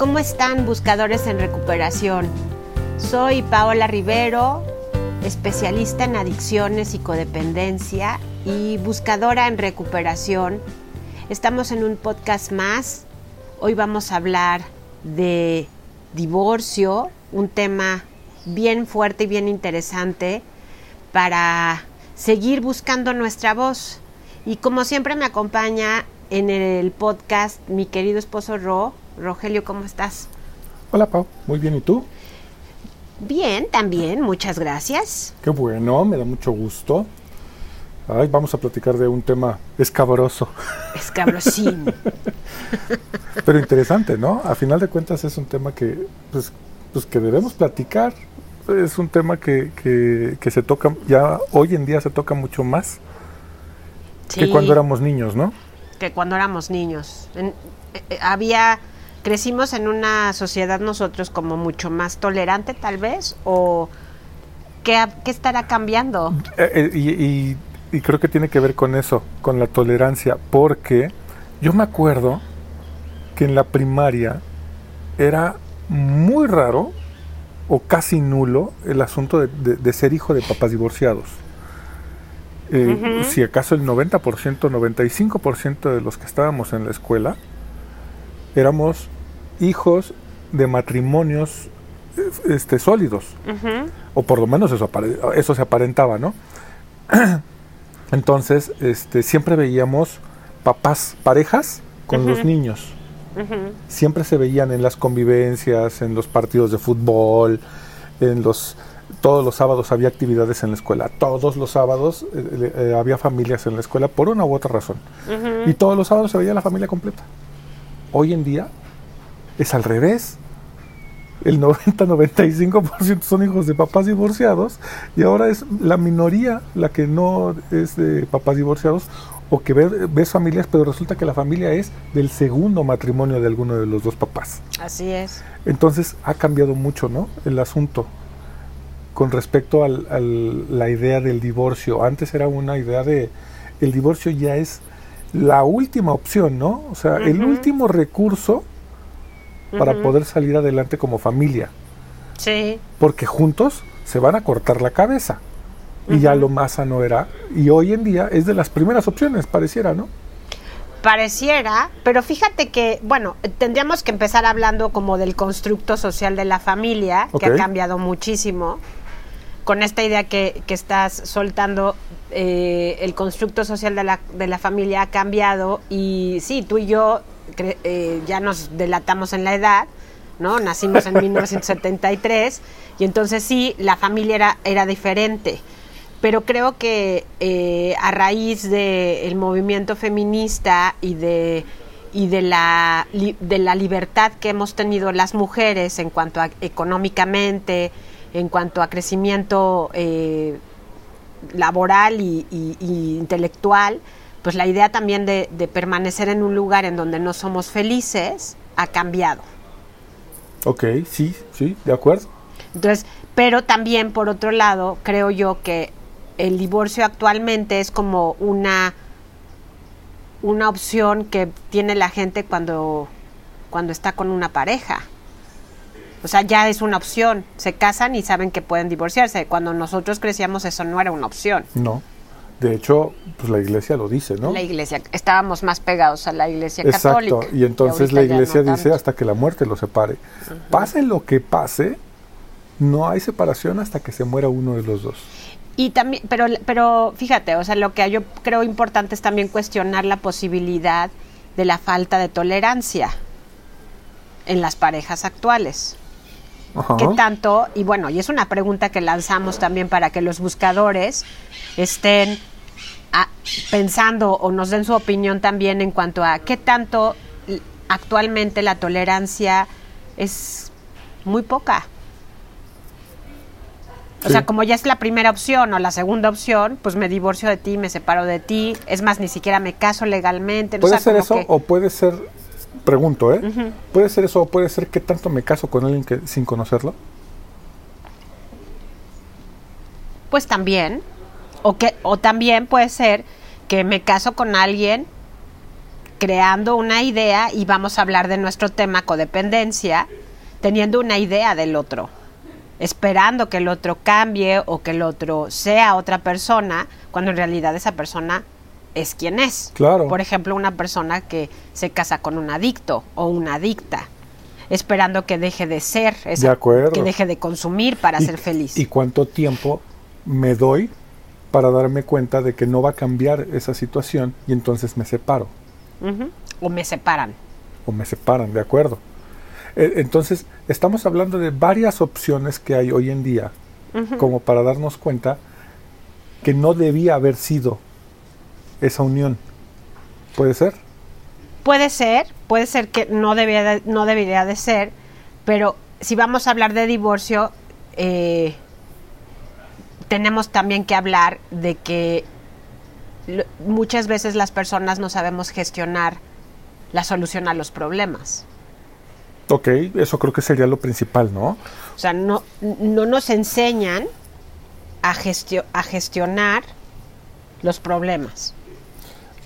¿cómo están buscadores en recuperación? Soy Paola Rivero, especialista en adicciones y codependencia y buscadora en recuperación. Estamos en un podcast más. Hoy vamos a hablar de divorcio, un tema bien fuerte y bien interesante para seguir buscando nuestra voz. Y como siempre me acompaña en el podcast mi querido esposo Ro. Rogelio, ¿cómo estás? Hola Pau, muy bien, ¿y tú? Bien, también, muchas gracias. Qué bueno, me da mucho gusto. Ay, vamos a platicar de un tema escabroso. Escabrosín. Pero interesante, ¿no? A final de cuentas es un tema que, pues, pues que debemos platicar. Es un tema que, que, que se toca, ya hoy en día se toca mucho más Sí, que cuando éramos niños, ¿no? que cuando éramos niños. En- eh, eh, había, crecimos en una sociedad nosotros como mucho más tolerante tal vez, o ¿qué, qué estará cambiando? Eh, eh, y, y- y creo que tiene que ver con eso, con la tolerancia, porque yo me acuerdo que en la primaria era muy raro o casi nulo el asunto de, de- de ser hijo de papás divorciados. Eh, Ujú. Si acaso el 90%, 95% de los que estábamos en la escuela éramos hijos de matrimonios este, sólidos o por lo menos eso, eso se aparentaba, ¿no? Entonces, este, siempre veíamos papás, parejas con los niños. Siempre se veían en las convivencias, en los partidos de fútbol, en los todos los sábados había actividades en la escuela. Todos los sábados eh, eh, había familias en la escuela por una u otra razón. Y todos los sábados se veía la familia completa. Hoy en día es al revés. El 90-95% son hijos de papás divorciados y ahora es la minoría la que no es de papás divorciados o que ve- ves familias, pero resulta que la familia es del segundo matrimonio de alguno de los dos papás. Así es. Entonces ha cambiado mucho, ¿no? El asunto con respecto a la idea del divorcio. Antes era una idea de el divorcio ya es la última opción, ¿no? O sea, el último recurso para poder salir adelante como familia, Sí, porque juntos se van a cortar la cabeza. Y ya lo más sano era, y hoy en día es de las primeras opciones, pareciera, ¿no? pareciera, pero fíjate que, bueno, tendríamos que empezar hablando como del constructo social de la familia, que ha cambiado muchísimo. Con esta idea que, que estás soltando, eh, el constructo social de la, de la familia ha cambiado y sí, tú y yo cre- eh, ya nos delatamos en la edad, ¿no? Nacimos en 1973 y entonces sí, la familia era, era diferente. Pero creo que eh, a raíz del movimiento feminista y de, y de la, de la libertad que hemos tenido las mujeres en cuanto a económicamente, en cuanto a crecimiento eh, laboral y, y- y intelectual, pues la idea también de, de permanecer en un lugar en donde no somos felices ha cambiado. Ok, sí, sí, de acuerdo. Entonces, pero también por otro lado, creo yo que el divorcio actualmente es como una una opción que tiene la gente cuando cuando está con una pareja. O sea, ya es una opción. Se casan y saben que pueden divorciarse. Cuando nosotros crecíamos eso no era una opción. No. De hecho, pues la iglesia lo dice, ¿no? La iglesia, estábamos más pegados a la iglesia Exacto, católica. y entonces ahorita la iglesia no dice hasta que la muerte los separe. Pase lo que pase, no hay separación hasta que se muera uno de los dos. Y también, pero, pero fíjate, o sea, lo que yo creo importante es también cuestionar la posibilidad de la falta de tolerancia en las parejas actuales. Ajá. ¿Qué tanto? Y bueno, y es una pregunta que lanzamos también para que los buscadores estén a- pensando o nos den su opinión también en cuanto a qué tanto actualmente la tolerancia es muy poca. O Sí. sea, como ya es la primera opción o la segunda opción, pues me divorcio de ti, me separo de ti. Es más, ni siquiera me caso legalmente. o Puede sea, ser eso que- o puede ser, pregunto, ¿eh? Puede ser eso o puede ser que tanto me caso con alguien que sin conocerlo. Pues también. O, que, o también puede ser que me caso con alguien creando una idea y vamos a hablar de nuestro tema codependencia, teniendo una idea del otro, esperando que el otro cambie o que el otro sea otra persona, cuando en realidad esa persona es quien es. Claro. Por ejemplo, una persona que se casa con un adicto o una adicta, esperando que deje de ser, esa- De acuerdo. que deje de consumir para ser feliz. ¿Y cuánto tiempo me doy para darme cuenta de que no va a cambiar esa situación y entonces me separo? O me separan. o me separan, ¿de acuerdo? Eh, Entonces, estamos hablando de varias opciones que hay hoy en día, como para darnos cuenta que no debía haber sido esa unión. ¿Puede ser? Puede ser, puede ser que no, debía de- no debería de ser, pero si vamos a hablar de divorcio, eh, tenemos también que hablar de que muchas veces las personas no sabemos gestionar la solución a los problemas. Ok, eso creo que sería lo principal, ¿no? O sea, no, no nos enseñan a, gestio- a gestionar los problemas,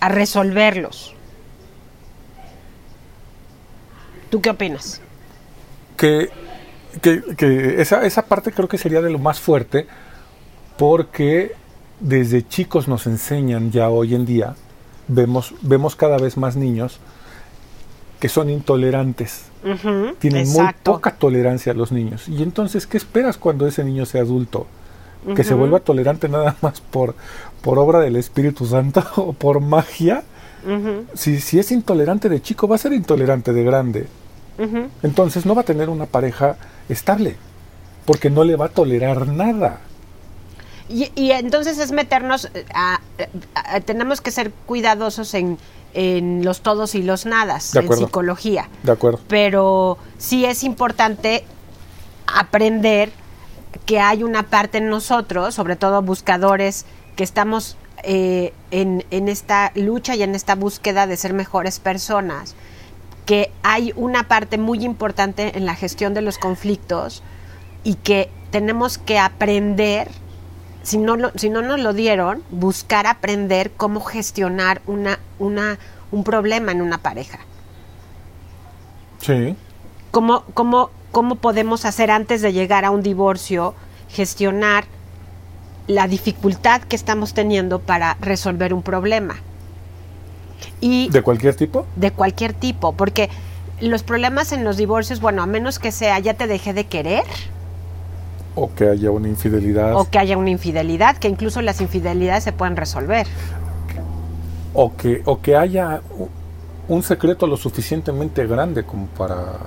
a resolverlos. ¿Tú qué opinas? Que, que, que esa, esa parte creo que sería de lo más fuerte, porque desde chicos nos enseñan ya hoy en día, vemos, vemos cada vez más niños que son intolerantes. Tienen muy poca tolerancia a los niños. Y entonces, ¿qué esperas cuando ese niño sea adulto? ¿Que se vuelva tolerante nada más por, por obra del Espíritu Santo o por magia? Si, si es intolerante de chico, va a ser intolerante de grande. Entonces no va a tener una pareja estable, porque no le va a tolerar nada. Y, y entonces es meternos eh, a, a- a- tenemos que ser cuidadosos en, en los todos y los nadas, De en psicología. ¿De acuerdo? Pero sí es importante aprender que hay una parte en nosotros, sobre todo buscadores, que estamos eh, en, en esta lucha y en esta búsqueda de ser mejores personas, que hay una parte muy importante en la gestión de los conflictos y que tenemos que aprender, si no, lo- si no nos lo dieron, buscar aprender cómo gestionar una, una, un problema en una pareja. Sí. ¿Cómo, cómo, ¿Cómo podemos hacer antes de llegar a un divorcio, gestionar la dificultad que estamos teniendo para resolver un problema? Y ¿De cualquier tipo? de cualquier tipo, porque los problemas en los divorcios, bueno, a menos que sea ya te dejé de querer O que haya una infidelidad. o que haya una infidelidad, que incluso las infidelidades se pueden resolver. O que, o que haya un secreto lo suficientemente grande como para...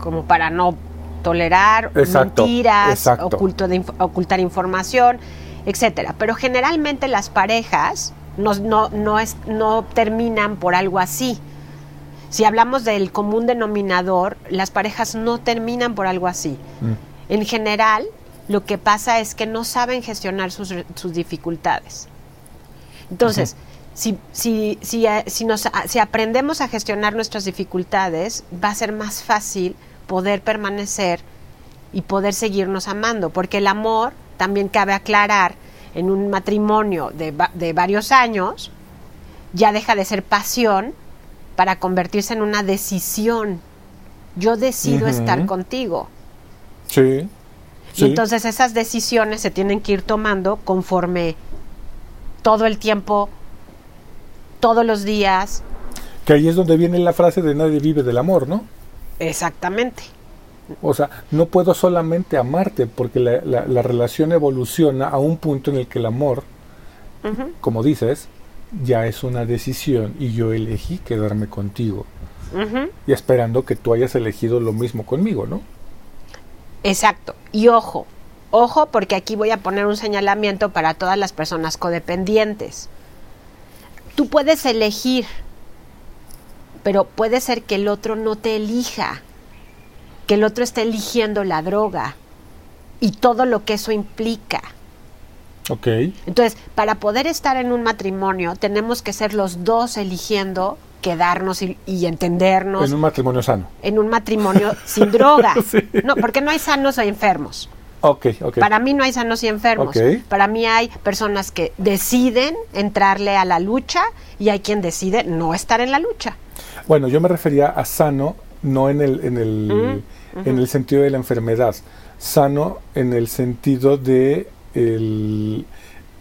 como para no tolerar Exacto, mentiras, exacto. oculto de ocultar información, etcétera. Pero generalmente las parejas no, no, no, es, no terminan por algo así. Si hablamos del común denominador, las parejas no terminan por algo así. Mm. En general, lo que pasa es que no saben gestionar sus, sus dificultades. Entonces, si, si, si, eh, si, nos, si aprendemos a gestionar nuestras dificultades, va a ser más fácil poder permanecer y poder seguirnos amando, porque el amor, también cabe aclarar, en un matrimonio de, de varios años, ya deja de ser pasión para convertirse en una decisión. Yo decido estar contigo. Sí. Y entonces esas decisiones se tienen que ir tomando conforme todo el tiempo, todos los días. Que ahí es donde viene la frase de nadie vive del amor, ¿no? Exactamente. O sea, no puedo solamente amarte porque la, la- la relación evoluciona a un punto en el que el amor, como dices, ya es una decisión y yo elegí quedarme contigo y esperando que tú hayas elegido lo mismo conmigo, ¿no? Exacto. Y ojo, ojo porque aquí voy a poner un señalamiento para todas las personas codependientes. Tú puedes elegir, pero puede ser que el otro no te elija, que el otro esté eligiendo la droga y todo lo que eso implica. Ok. Entonces, para poder estar en un matrimonio, tenemos que ser los dos eligiendo quedarnos y, y entendernos En un matrimonio sano. en un matrimonio sin droga. Sí. No, porque no hay sanos o enfermos. Ok, ok. Para mí no hay sanos y enfermos. Ok. Para mí hay personas que deciden entrarle a la lucha y hay quien decide no estar en la lucha. Bueno, yo me refería a sano, no en el, en el, Mm, en el sentido de la enfermedad, sano en el sentido de el-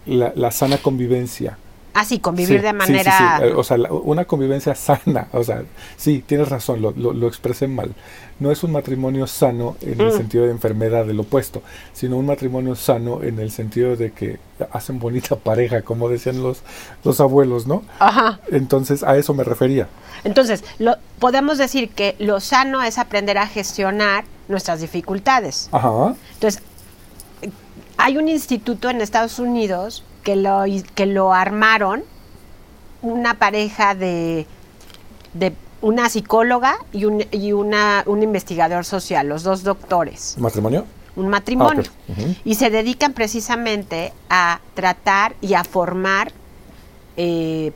la, la sana convivencia. Así, convivir Sí, de sí, sí, manera... sí. Eh, O sea, la- una convivencia sana. O sea, sí, tienes razón, lo, lo- lo expresé mal. No es un matrimonio sano en el Mm. sentido de enfermedad del opuesto, sino un matrimonio sano en el sentido de que hacen bonita pareja, como decían los, los abuelos, ¿no? Ajá. Entonces, a eso me refería. Entonces, lo, podemos decir que lo sano es aprender a gestionar nuestras dificultades. Ajá. Entonces, hay un instituto en Estados Unidos que lo, que lo armaron una pareja de, de una psicóloga y, un, y una, un investigador social, los dos doctores, ¿Matrimonio? un matrimonio. Ah. Y se dedican precisamente a tratar y a formar eh,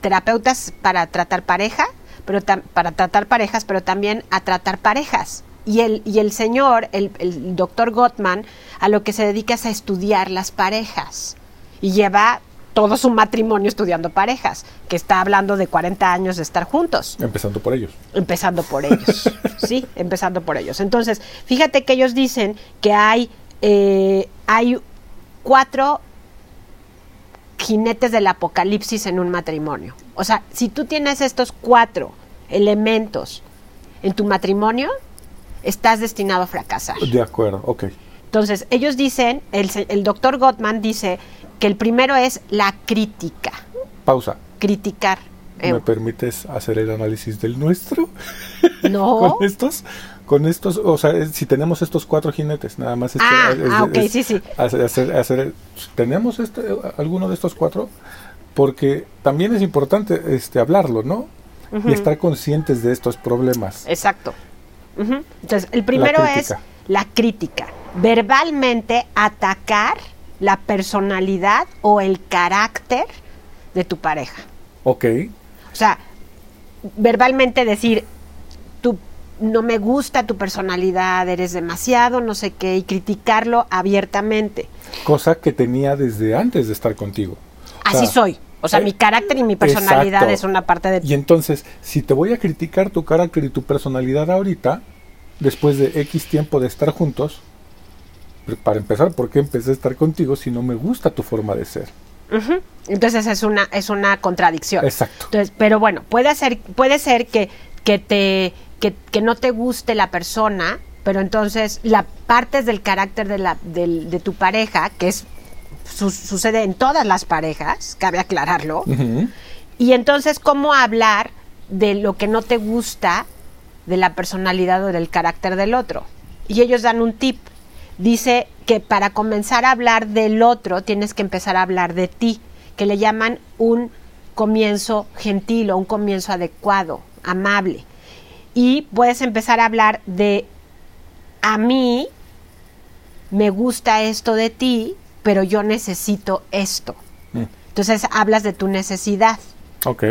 terapeutas para tratar pareja, pero para tratar parejas, pero también a tratar parejas. Y el, y el señor, el, el doctor Gottman, a lo que se dedica es a estudiar las parejas. Y lleva todo su matrimonio estudiando parejas, que está hablando de 40 años de estar juntos. Empezando por ellos. Empezando por ellos, ¿sí? Empezando por ellos. Entonces, fíjate que ellos dicen que hay, eh, hay cuatro jinetes del apocalipsis en un matrimonio. O sea, si tú tienes estos cuatro elementos en tu matrimonio, estás destinado a fracasar. De acuerdo, ok. Entonces, ellos dicen, el, el doctor Gottman dice que el primero es la crítica, Pausa. criticar. Eh, ¿Me permites hacer el análisis del nuestro? no, Con estos, con estos, o sea, es- si tenemos estos cuatro jinetes, nada más es que- Ah, es- ah, ok, es sí, sí. hacer- hacer- hacer- ¿Tenemos este, alguno de estos cuatro? Porque también es importante este, hablarlo, ¿no? Y estar conscientes de estos problemas. Exacto. Entonces, el primero es la crítica. Verbalmente atacar la personalidad o el carácter de tu pareja. Ok, O sea, verbalmente decir, tú no me gusta tu personalidad, eres demasiado, no sé qué, y criticarlo abiertamente. cosa que tenía desde antes de estar contigo. O Así sea, soy. O sea, eh, mi carácter y mi personalidad exacto. es una parte de Y entonces, si te voy a criticar tu carácter y tu personalidad ahorita, después de X tiempo de estar juntos, para empezar, ¿por qué empecé a estar contigo si no me gusta tu forma de ser? Entonces es una, es una contradicción. Exacto. Entonces, pero bueno, puede ser, puede ser que, que te, que, que no te guste la persona, pero entonces la partes del carácter de la, del- de tu pareja, que es su- sucede en todas las parejas, cabe aclararlo, y entonces cómo hablar de lo que no te gusta de la personalidad o del carácter del otro. Y ellos dan un tip. Dice que para comenzar a hablar del otro tienes que empezar a hablar de ti, que le llaman un comienzo gentil o un comienzo adecuado, amable. Y puedes empezar a hablar de a mí me gusta esto de ti, pero yo necesito esto. Mm. Entonces hablas de tu necesidad Ok.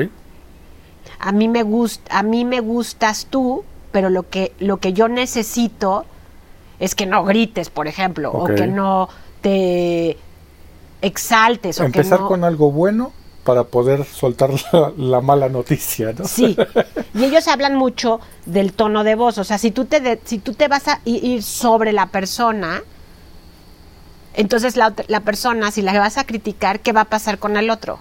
a mí me gusta, a mí me gustas tú, pero lo que lo que yo necesito es que no grites, por ejemplo, o que no te exaltes o Empezar que no con algo bueno para poder soltar la, la mala noticia, ¿no? Sí. Y ellos hablan mucho del tono de voz, o sea, si tú te de- si tú te vas a ir sobre la persona, entonces la, la persona si la vas a criticar, ¿qué va a pasar con el otro?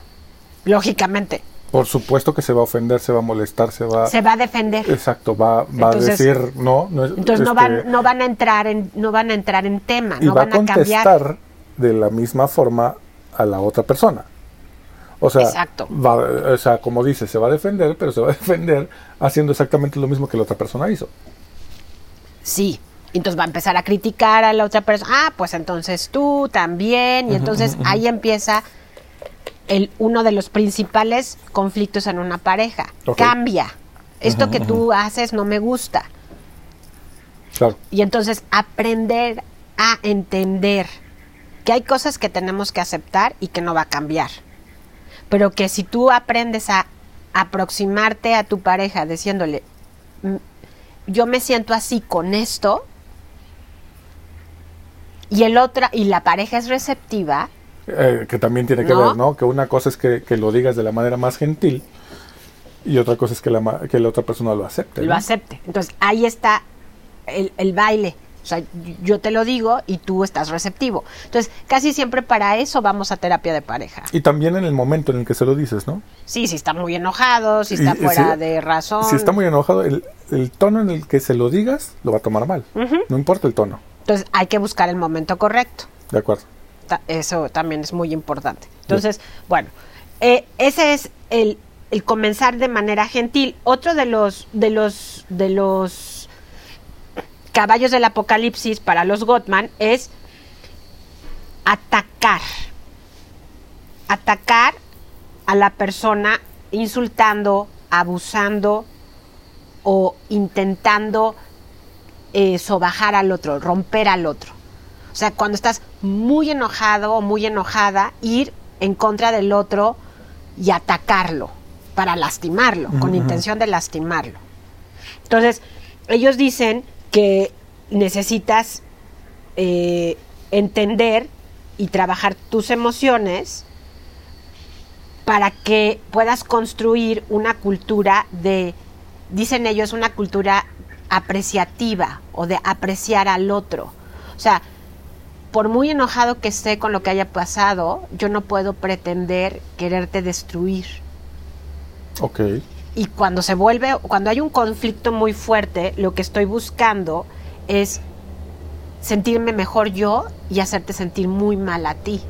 Lógicamente, Por supuesto que se va a ofender, se va a molestar, se va... se va a defender. Exacto, va, va Entonces- a decir, no, no es... Entonces no este, van, no van a entrar en, no van a entrar en tema, y no va a van a cambiar. contestar de la misma forma a la otra persona. O sea, Exacto. va- o sea, como dice, se va a defender, pero se va a defender haciendo exactamente lo mismo que la otra persona hizo. Sí. Entonces va a empezar a criticar a la otra persona. Ah, pues entonces tú también. Y entonces ahí empieza el, uno de los principales conflictos en una pareja. Cambia. Esto que tú haces no me gusta. Claro. Y entonces aprender a entender que hay cosas que tenemos que aceptar y que no va a cambiar. Pero que si tú aprendes a aproximarte a tu pareja diciéndole, "Mm, yo me siento así con esto, y el otra, y la pareja es receptiva, Eh, que también tiene que ¿No? ver, ¿no? Que una cosa es que, que lo digas de la manera más gentil y otra cosa es que la, que la otra persona lo acepte. lo ¿no? acepte. Entonces ahí está el, el baile. O sea, yo te lo digo y tú estás receptivo. Entonces, casi siempre para eso vamos a terapia de pareja. Y también en el momento en el que se lo dices, ¿no? Sí, si está muy enojado, si está Y- fuera si- de razón. Si está muy enojado, el, el tono en el que se lo digas lo va a tomar mal. No importa el tono. Entonces, hay que buscar el momento correcto. De acuerdo. Ta- Eso también es muy importante. Entonces, bueno, eh, ese es el, el comenzar de manera gentil. Otro de los, de los, de los caballos del apocalipsis para los Gottman es atacar. Atacar a la persona insultando, abusando o intentando eh, sobajar al otro, romper al otro. O sea, cuando estás muy enojado o muy enojada, ir en contra del otro y atacarlo para lastimarlo, con intención de lastimarlo. Entonces, ellos dicen que necesitas eh, entender y trabajar tus emociones para que puedas construir una cultura de, dicen ellos, una cultura apreciativa o de apreciar al otro. O sea, por muy enojado que esté con lo que haya pasado, yo no puedo pretender quererte destruir. Ok. Y cuando se vuelve, cuando hay un conflicto muy fuerte, lo que estoy buscando es sentirme mejor yo y hacerte sentir muy mal a ti.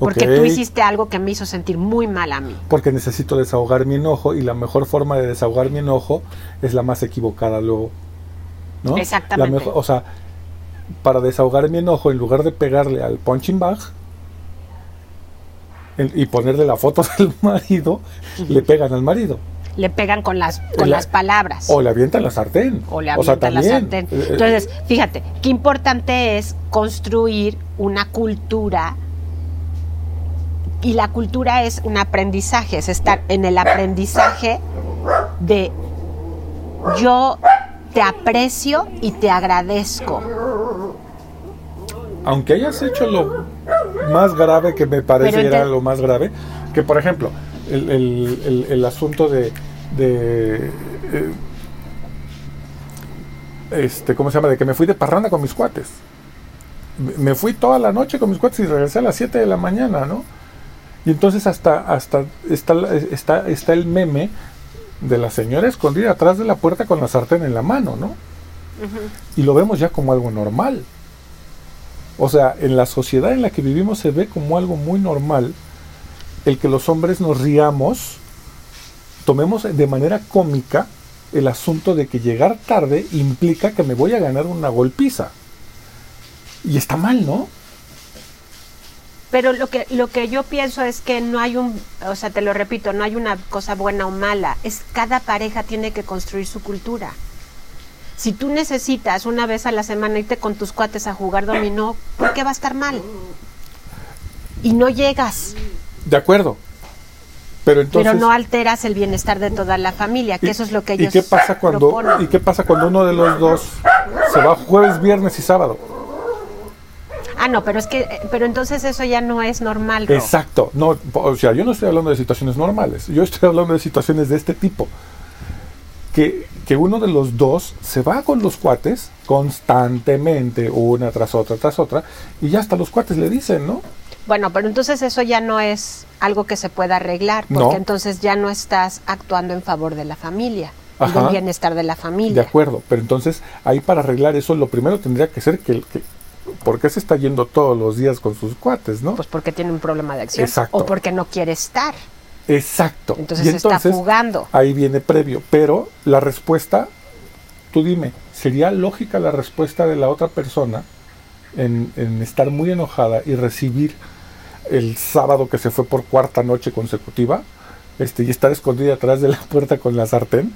Porque tú hiciste algo que me hizo sentir muy mal a mí. Porque necesito desahogar mi enojo y la mejor forma de desahogar mi enojo es la más equivocada luego. ¿no? Exactamente. La mejor- o sea, para desahogar mi enojo, en lugar de pegarle al punching bag el- y ponerle la foto del marido, le pegan al marido. Le pegan con las, con La- las palabras. O le avientan la sartén. o le O sea, avientan la sartén. eh, Entonces, fíjate, qué importante es construir una cultura y la cultura es un aprendizaje, es estar en el aprendizaje de yo te aprecio y te agradezco. aunque hayas hecho lo más grave que me parece Pero era ente- lo más grave, que por ejemplo, el, el- el- el asunto de, de, eh, este, ¿cómo se llama? De que me fui de parranda con mis cuates. Me- fui toda la noche con mis cuates y regresé a las 7 de la mañana, ¿no? Y entonces hasta, hasta está, está, está el meme de la señora escondida atrás de la puerta con la sartén en la mano, ¿no? Y lo vemos ya como algo normal. O sea, en la sociedad en la que vivimos se ve como algo muy normal el que los hombres nos riamos, tomemos de manera cómica el asunto de que llegar tarde implica que me voy a ganar una golpiza. Y está mal, ¿no? Pero lo que, lo que yo pienso es que no hay un, o sea, te lo repito, no hay una cosa buena o mala. Es cada pareja tiene que construir su cultura. Si tú necesitas una vez a la semana irte con tus cuates a jugar dominó, ¿por qué va a estar mal? Y no llegas, De acuerdo. Pero entonces... pero no alteras el bienestar de toda la familia, que ¿y- eso es lo que ¿Y ellos qué pasa cuando proponen. y qué pasa cuando uno de los dos se va jueves, viernes y sábado? Ah, no, pero es que, eh, pero entonces eso ya no es normal. Exacto. No, o sea, yo no estoy hablando de situaciones normales. Yo estoy hablando de situaciones de este tipo. Que, que uno de los dos se va con los cuates constantemente, una tras otra, tras otra, y ya hasta los cuates le dicen, ¿no? Bueno, pero entonces eso ya no es algo que se pueda arreglar, porque No. entonces ya no estás actuando en favor de la familia, y del bienestar de la De familia. acuerdo, pero entonces ahí para arreglar eso lo primero tendría que ser que, el- que ¿por qué se está yendo todos los días con sus cuates, no? Pues porque tiene un problema de acción Exacto. o porque no quiere estar. Exacto. Entonces Y se está jugando. Ahí viene previo, pero la respuesta, tú dime, ¿sería lógica la respuesta de la otra persona en, en estar muy enojada y recibir el sábado que se fue por cuarta noche consecutiva este, y estar escondida atrás de la puerta con la sartén?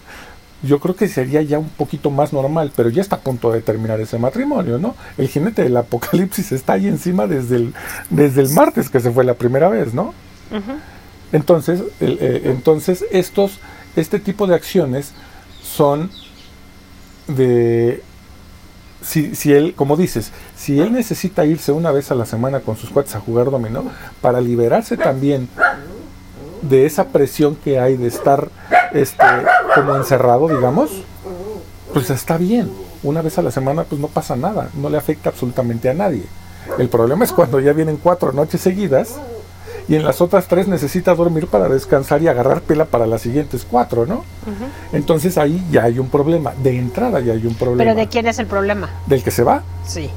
Yo creo que sería ya un poquito más normal, pero ya está a punto de terminar ese matrimonio, ¿no? El jinete del apocalipsis está ahí encima desde el, desde el martes que se fue la primera vez, ¿no? Entonces, el- eh, entonces estos, este tipo de acciones son de si, si él, como dices, si él necesita irse una vez a la semana con sus cuates a jugar dominó, para liberarse también de esa presión que hay de estar este, como encerrado, digamos, pues está bien. Una vez a la semana, pues no pasa nada, no le afecta absolutamente a nadie. El problema es cuando ya vienen cuatro noches seguidas y en las otras tres necesita dormir para descansar y agarrar pela para las siguientes cuatro, ¿no? Entonces ahí ya hay un problema. De entrada ya hay un problema. ¿Pero de quién es el problema? Del que se va. Sí.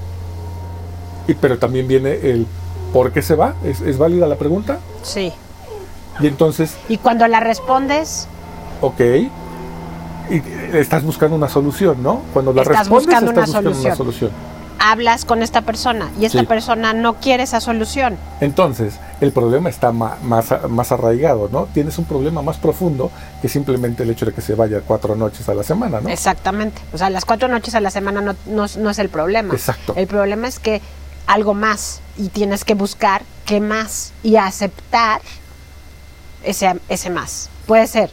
Y, pero también viene el por qué se va. ¿Es, es válida la pregunta? Sí. Y entonces, Y cuando la respondes, ok. Y estás buscando una solución, ¿no? Cuando la Estás respondes, buscando estás una buscando una solución. hablas con esta persona y esta Sí. persona no quiere esa solución. Entonces, el problema está más, arraigado, ¿no? Tienes un problema más profundo que simplemente el hecho de que se vaya cuatro noches a la semana, ¿no? Exactamente. O sea, las cuatro noches a la semana no, no- no es el problema. Exacto. El problema es que algo más y tienes que buscar qué más y aceptar ese, ese más. Puede ser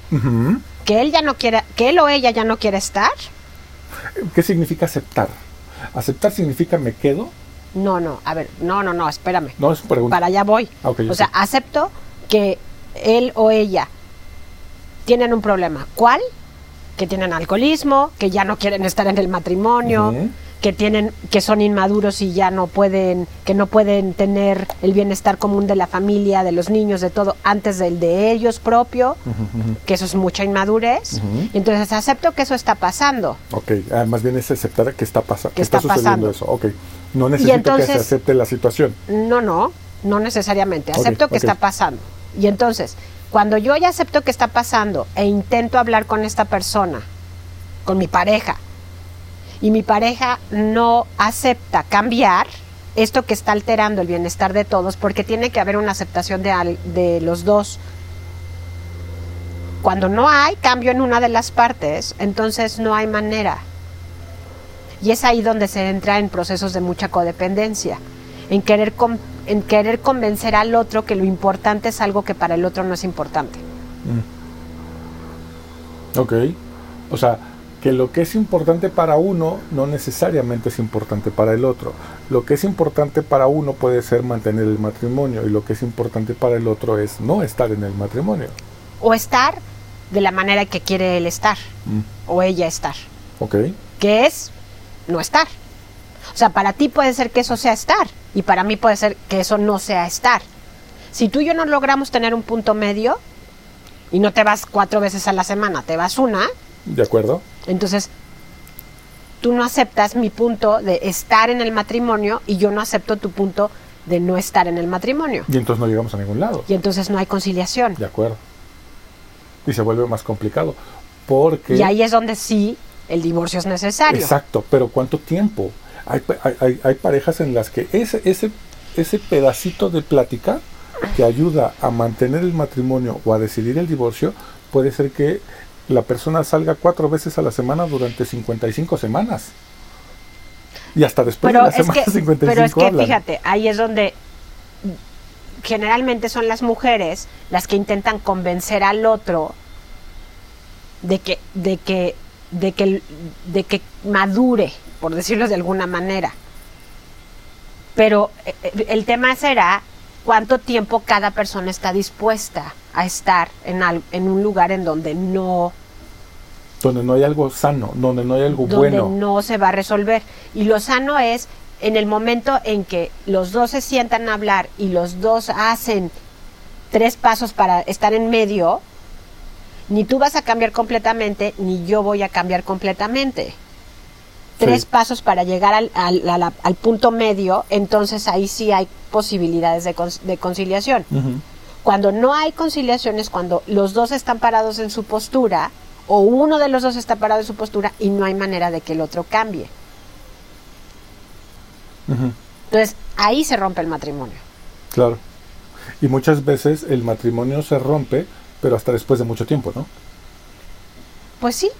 que él ya no quiera, que él o ella ya no quiere estar. ¿Qué significa aceptar? Aceptar significa me quedo. No, no, a ver, no, no, no, espérame. No es pregunta. Para allá voy. Ah, o sea, sé. acepto que él o ella tienen un problema. ¿Cuál? Que tienen alcoholismo, que ya no quieren estar en el matrimonio. Que tienen, que son inmaduros y ya no pueden, que no pueden tener el bienestar común de la familia, de los niños, de todo, antes del de ellos propio, que eso es mucha inmadurez. Entonces acepto que eso está pasando. Ok, ah, más bien es aceptar que está, pasa- que está está, sucediendo pasando. eso. Ok, no necesito entonces- que se acepte la situación. No, no, no necesariamente. Acepto que está pasando. Y entonces, cuando yo ya acepto que está pasando e intento hablar con esta persona, con mi pareja, y mi pareja no acepta cambiar esto que está alterando el bienestar de todos, porque tiene que haber una aceptación de, al- de los dos. Cuando no hay cambio en una de las partes, entonces no hay manera. Y es ahí donde se entra en procesos de mucha codependencia, en querer, con- en querer convencer al otro que lo importante es algo que para el otro no es importante. Ok, o sea, que lo que es importante para uno no necesariamente es importante para el otro. Lo que es importante para uno puede ser mantener el matrimonio y lo que es importante para el otro es no estar en el matrimonio. O estar de la manera que quiere él estar, Mm, o ella estar, Ok, que es no estar. O sea, para ti puede ser que eso sea estar, y para mí puede ser que eso no sea estar. Si tú y yo no logramos tener un punto medio, y no te vas cuatro veces a la semana, te vas una, ¿de acuerdo? Entonces, tú no aceptas mi punto de estar en el matrimonio y yo no acepto tu punto de no estar en el matrimonio. Y entonces no llegamos a ningún lado. Y entonces no hay conciliación. De acuerdo. Y se vuelve más complicado. Porque... Y ahí es donde sí el divorcio es necesario. Exacto, pero ¿cuánto tiempo? Hay, hay- hay parejas en las que ese, ese, ese pedacito de plática que ayuda a mantener el matrimonio o a decidir el divorcio puede ser que la persona salga cuatro veces a la semana durante 55 semanas. Y hasta después Pero de la semana que, 55 pero es que hablan. fíjate, ahí es donde generalmente son las mujeres las que intentan convencer al otro de que, de que, de que, de que madure, por decirlo de alguna manera. Pero eh, el tema será cuánto tiempo cada persona está dispuesta a estar en, al- en un lugar en donde no Donde no hay algo sano, donde no hay algo donde bueno. no se va a resolver. Y lo sano es en el momento en que los dos se sientan a hablar y los dos hacen tres pasos para estar en medio, ni tú vas a cambiar completamente, ni yo voy a cambiar completamente. Tres Sí. pasos para llegar al, al- a la- al punto medio, entonces ahí sí hay posibilidades de, con- de conciliación. Cuando no hay conciliación es cuando los dos están parados en su postura o uno de los dos está parado en su postura y no hay manera de que el otro cambie. Entonces ahí se rompe el matrimonio. Claro. Y muchas veces el matrimonio se rompe, pero hasta después de mucho tiempo, ¿no? Pues sí.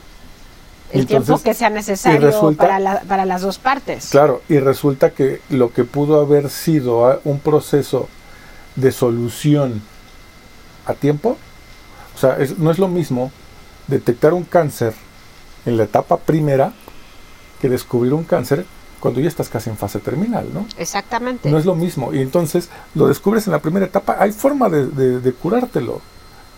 El Entonces, tiempo que sea necesario resulta- para, la- para las dos partes. Claro, y resulta que lo que pudo haber sido ah, un proceso de solución a tiempo, o sea, es- no es lo mismo detectar un cáncer en la etapa primera que descubrir un cáncer cuando ya estás casi en fase terminal, ¿no? Exactamente. No es lo mismo. Y entonces lo descubres en la primera etapa, hay forma de, de- de curártelo.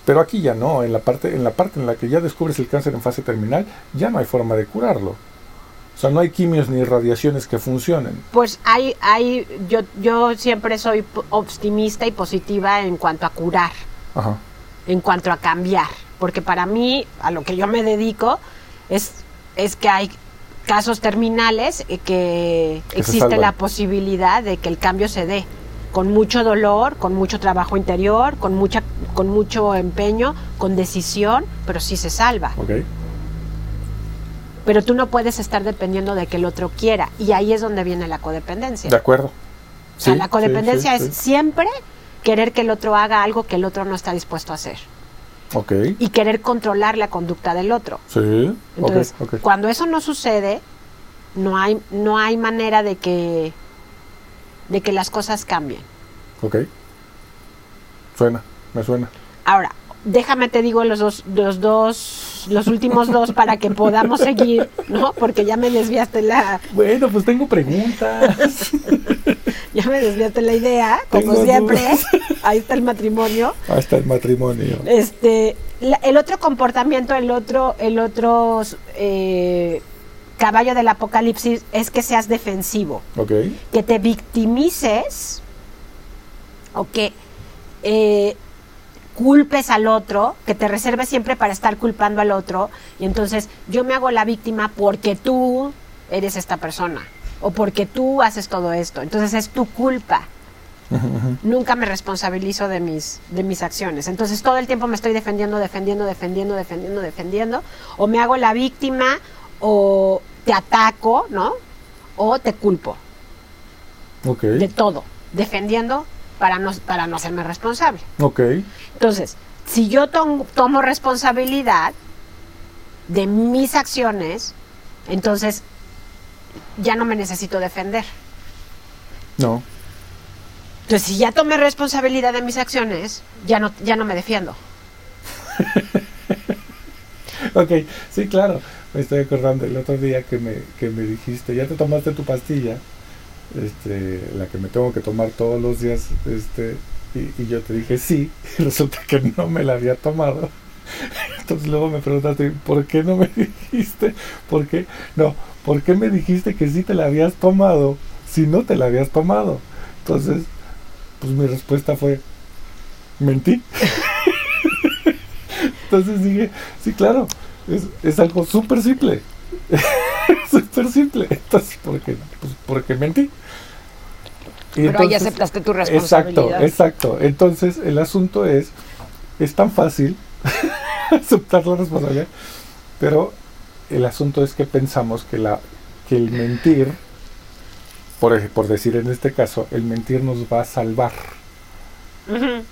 Pero aquí ya no, en la, parte, en la parte en la que ya descubres el cáncer en fase terminal, ya no hay forma de curarlo. O sea, no hay quimios ni radiaciones que funcionen. Pues hay, hay, yo, yo siempre soy optimista y positiva en cuanto a curar, Ajá. en cuanto a cambiar, porque para mí, a lo que yo me dedico, es, es que hay casos terminales que, existe la posibilidad de que el cambio se dé, con mucho dolor, con mucho trabajo interior, con, mucha, con mucho empeño, con decisión, pero sí se salva. ¿Ok? Pero tú no puedes estar dependiendo de que el otro quiera, y ahí es donde viene la codependencia. De acuerdo. O sea, la codependencia sí, es siempre querer que el otro haga algo que el otro no está dispuesto a hacer Ok. y querer controlar la conducta del otro. Sí. Entonces, cuando eso no sucede, no hay no hay manera de que de que las cosas cambien. Ok. Suena, me suena. Ahora, déjame te digo los dos los dos los últimos dos para que podamos seguir, ¿no? Porque ya me desviaste la Bueno, pues tengo preguntas. ya me desviaste la idea, como Tengo siempre. dudas. Ahí está el matrimonio. Hasta el matrimonio. Este, la- el otro comportamiento, el otro, el otro eh, caballo del apocalipsis es que seas defensivo, que te victimices o que eh, culpes al otro, que te reserves siempre para estar culpando al otro. Y entonces yo me hago la víctima porque tú eres esta persona o porque tú haces todo esto, entonces es tu culpa. Nunca me responsabilizo de mis, de mis acciones. Entonces todo el tiempo me estoy defendiendo, defendiendo, defendiendo, defendiendo, defendiendo. O me hago la víctima, o te ataco, ¿no? O te culpo de todo, defendiendo para no, para no hacerme responsable. Ok. Entonces, si yo tom- tomo responsabilidad de mis acciones, entonces ya no me necesito defender. No. Entonces, si ya tomé responsabilidad de mis acciones, ya no, ya no me defiendo. Ok, sí, claro. Me estoy acordando el otro día que me, que me dijiste, ya te tomaste tu pastilla, este, la que me tengo que tomar todos los días, este, y, y yo te dije sí, y resulta que no me la había tomado. Entonces luego me preguntaste, ¿por qué no me dijiste? ¿Por qué? No, ¿por qué me dijiste que sí te la habías tomado si no te la habías tomado? Entonces, pues mi respuesta fue, mentí. Entonces dije, sí, claro, es, es algo súper simple. súper simple. Entonces, ¿por qué? Pues porque mentí. Y Pero ahí entonces- aceptaste tu Exacto, responsabilidad. exacto. Entonces, el asunto es, es tan fácil aceptar la responsabilidad, pero el asunto es que pensamos que, la, que el mentir, por, por decir en este caso, el mentir nos va a salvar. Ujú.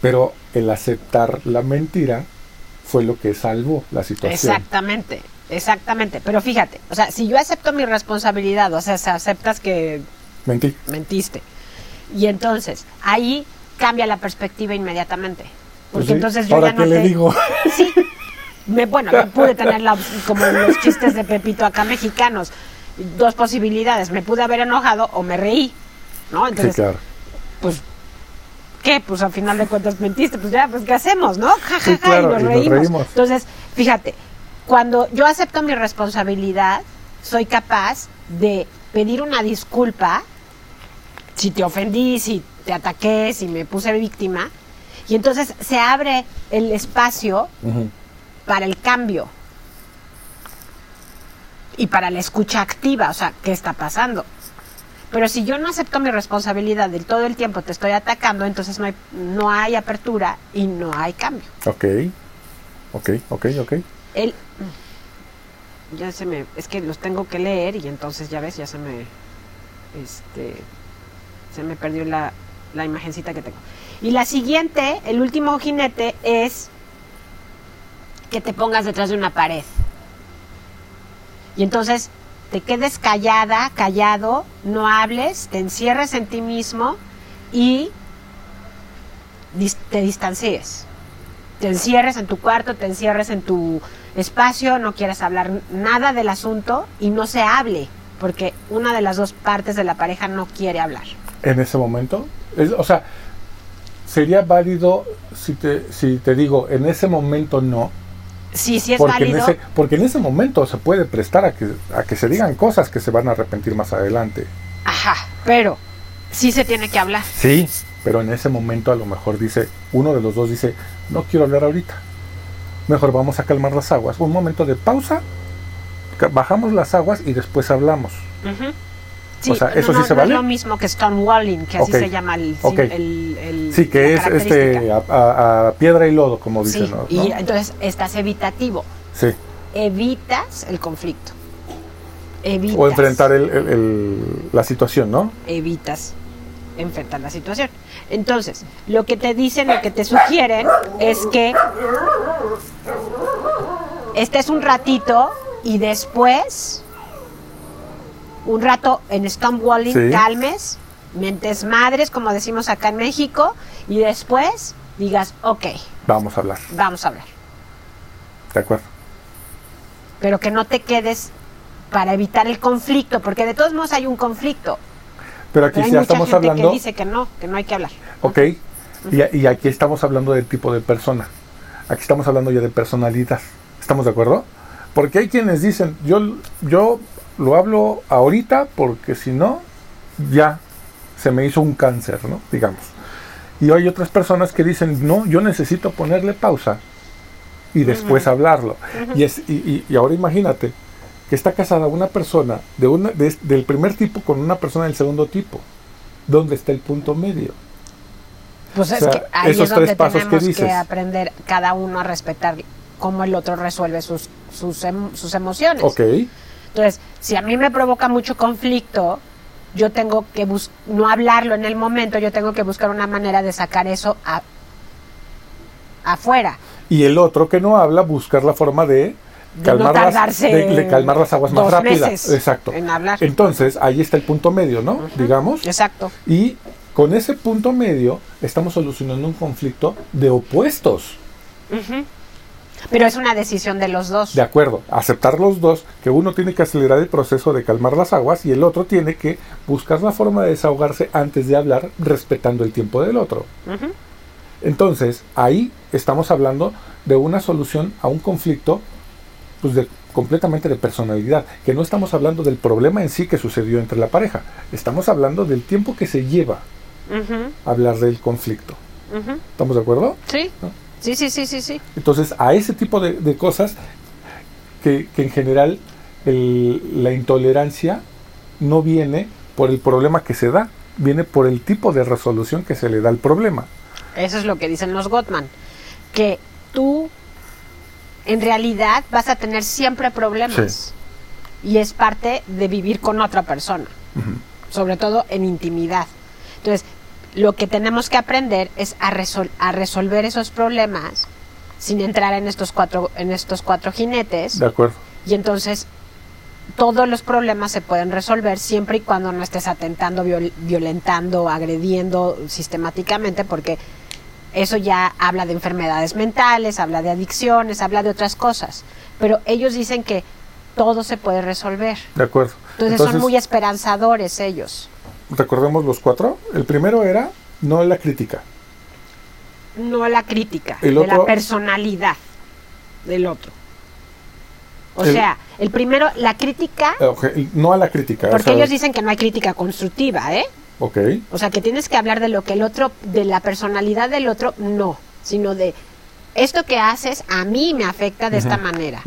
Pero el aceptar la mentira fue lo que salvó la situación. Exactamente, exactamente. Pero fíjate, o sea, si yo acepto mi responsabilidad, o sea, si aceptas que Mentí. mentiste, y entonces ahí cambia la perspectiva inmediatamente. Porque Pues sí. entonces yo Ahora ya no qué le digo. Sí. Me, bueno, yo pude tener la, como los chistes de Pepito acá mexicanos, dos posibilidades. Me pude haber enojado o me reí, ¿no? Sí, Entonces, claro. pues, ¿qué? Pues al final de cuentas mentiste, pues ya, pues ¿qué hacemos, no? Ja, ja, Sí, ja, y nos y nos reímos. Entonces, fíjate, cuando yo acepto mi responsabilidad, soy capaz de pedir una disculpa si te ofendí, si te ataqué, si me puse víctima, y entonces se abre el espacio para el cambio y para la escucha activa, o sea, ¿qué está pasando? Pero si yo no acepto mi responsabilidad del todo el tiempo te estoy atacando, entonces no hay, no hay apertura y no hay cambio. Ok. Ok, ok, ok. El, ya se me, es que los tengo que leer y entonces ya ves, ya se me, este, se me perdió la, la imagencita que tengo. Y la siguiente, el último jinete es que te pongas detrás de una pared. Y entonces te quedes callada, callado, no hables, te encierres en ti mismo y te distancies. Te encierres en tu cuarto, te encierres en tu espacio, no quieres hablar nada del asunto y no se hable. porque una de las dos partes de la pareja no quiere hablar. En ese momento, es- o sea, sería válido si te, si te digo, en ese momento no, Sí, sí es porque, en válido. ese, porque en ese momento se puede prestar a que, a que se digan cosas que se van a arrepentir más adelante. Ajá, pero sí se tiene que hablar. Sí, pero en ese momento a lo mejor dice, uno de los dos dice, no quiero hablar ahorita. Mejor vamos a calmar las aguas. Un momento de pausa, bajamos las aguas y después hablamos. Ujú. Sí, O sea, ¿eso no, sí se no vale? es lo mismo que stonewalling, que así se llama el, ok. el- el- Sí, que es este a, a- a piedra y lodo, como dicen. Sí, ¿no? y entonces estás evitativo. Sí. Evitas el conflicto. Evitas. O enfrentar el- la situación, ¿no? Evitas enfrentar la situación. Entonces, lo que te dicen, lo que te sugieren es que estés un ratito y después, un rato en stonewalling, Sí. calmes, mentes madres, como decimos acá en México, y después digas, ok, Vamos a hablar. vamos a hablar. De acuerdo. Pero que no te quedes para evitar el conflicto, porque de todos modos hay un conflicto. Pero aquí Pero hay ya mucha estamos gente hablando. que dice que no, que no hay que hablar. Ok. Y, y aquí estamos hablando del tipo de persona. Aquí estamos hablando ya de personalidad. ¿Estamos de acuerdo? Porque hay quienes dicen, yo, yo lo hablo ahorita porque si no, ya se me hizo un cáncer, ¿no? Digamos. Y hay otras personas que dicen, no, yo necesito ponerle pausa y después hablarlo. y, es, y, y- y ahora imagínate que está casada una persona de una, de- del primer tipo con una persona del segundo tipo. ¿Dónde está el punto medio? Pues es sea, que ahí esos es donde tres pasos que tenemos que, dices. aprender cada uno a respetar cómo el otro resuelve sus, sus, em- sus emociones. Ok. Entonces, si a mí me provoca mucho conflicto, yo tengo que bus- no hablarlo en el momento, yo tengo que buscar una manera de sacar eso a- afuera. Y el otro que no habla, buscar la forma de calmar, no las, de- de calmar las aguas más rápidas. Exacto. en hablar. Entonces, ahí está el punto medio, ¿no? Digamos. Exacto. Y con ese punto medio estamos solucionando un conflicto de opuestos. Ujú. Pero es una decisión de los dos. De acuerdo, aceptar los dos, que uno tiene que acelerar el proceso de calmar las aguas y el otro tiene que buscar la forma de desahogarse antes de hablar, respetando el tiempo del otro. Entonces, ahí estamos hablando de una solución a un conflicto pues de, completamente de personalidad, que no estamos hablando del problema en sí que sucedió entre la pareja, estamos hablando del tiempo que se lleva hablar del conflicto. ¿Estamos de acuerdo? Sí. ¿No? Sí, sí, sí, sí, sí. Entonces, a ese tipo de, de cosas que, que en general el- la intolerancia no viene por el problema que se da, viene por el tipo de resolución que se le da al problema. Eso es lo que dicen los Gottman. Que tú, en realidad, vas a tener siempre problemas. Y es parte de vivir con otra persona. Sobre todo en intimidad. Entonces, lo que tenemos que aprender es a, resol- a resolver esos problemas sin entrar en estos cuatro, en estos cuatro jinetes. ¿De acuerdo? Y entonces todos los problemas se pueden resolver siempre y cuando no estés atentando, viol- violentando, agrediendo sistemáticamente, porque eso ya habla de enfermedades mentales, habla de adicciones, habla de otras cosas. Pero ellos dicen que todo se puede resolver. De acuerdo. Entonces, son muy esperanzadores ellos. Recordemos los cuatro. El primero era no la crítica. No la crítica, El de la personalidad del otro. O El- sea, el primero, la crítica, ok, No a la crítica. porque o sea, ellos dicen que no hay crítica constructiva, ¿eh? Ok. O sea, que tienes que hablar de lo que el otro, de la personalidad del otro, no, sino de esto que haces a mí me afecta de esta manera.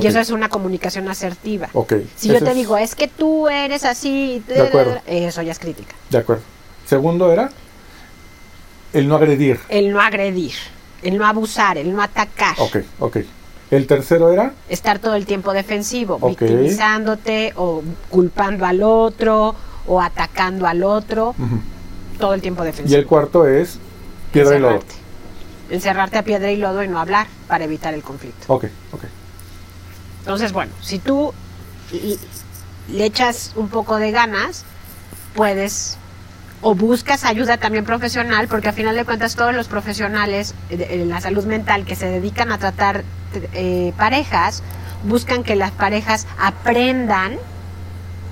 Y eso es una comunicación asertiva. Ok. Si yo te es- digo, es que tú eres así, De acuerdo. eso ya es crítica. De acuerdo. Segundo era el no agredir. El no agredir, el no abusar, el no atacar, Ok, ok. El tercero era estar todo el tiempo defensivo, Ok. victimizándote o culpando al otro o atacando al otro, todo el tiempo y defensivo. el cuarto es piedra y lodo. Encerrarte. A piedra y lodo y no hablar para evitar el conflicto. Ok, ok. Entonces, bueno, si tú le echas un poco de ganas, puedes o buscas ayuda también profesional, porque al final de cuentas todos los profesionales de- en la salud mental que se dedican a tratar eh, parejas, buscan que las parejas aprendan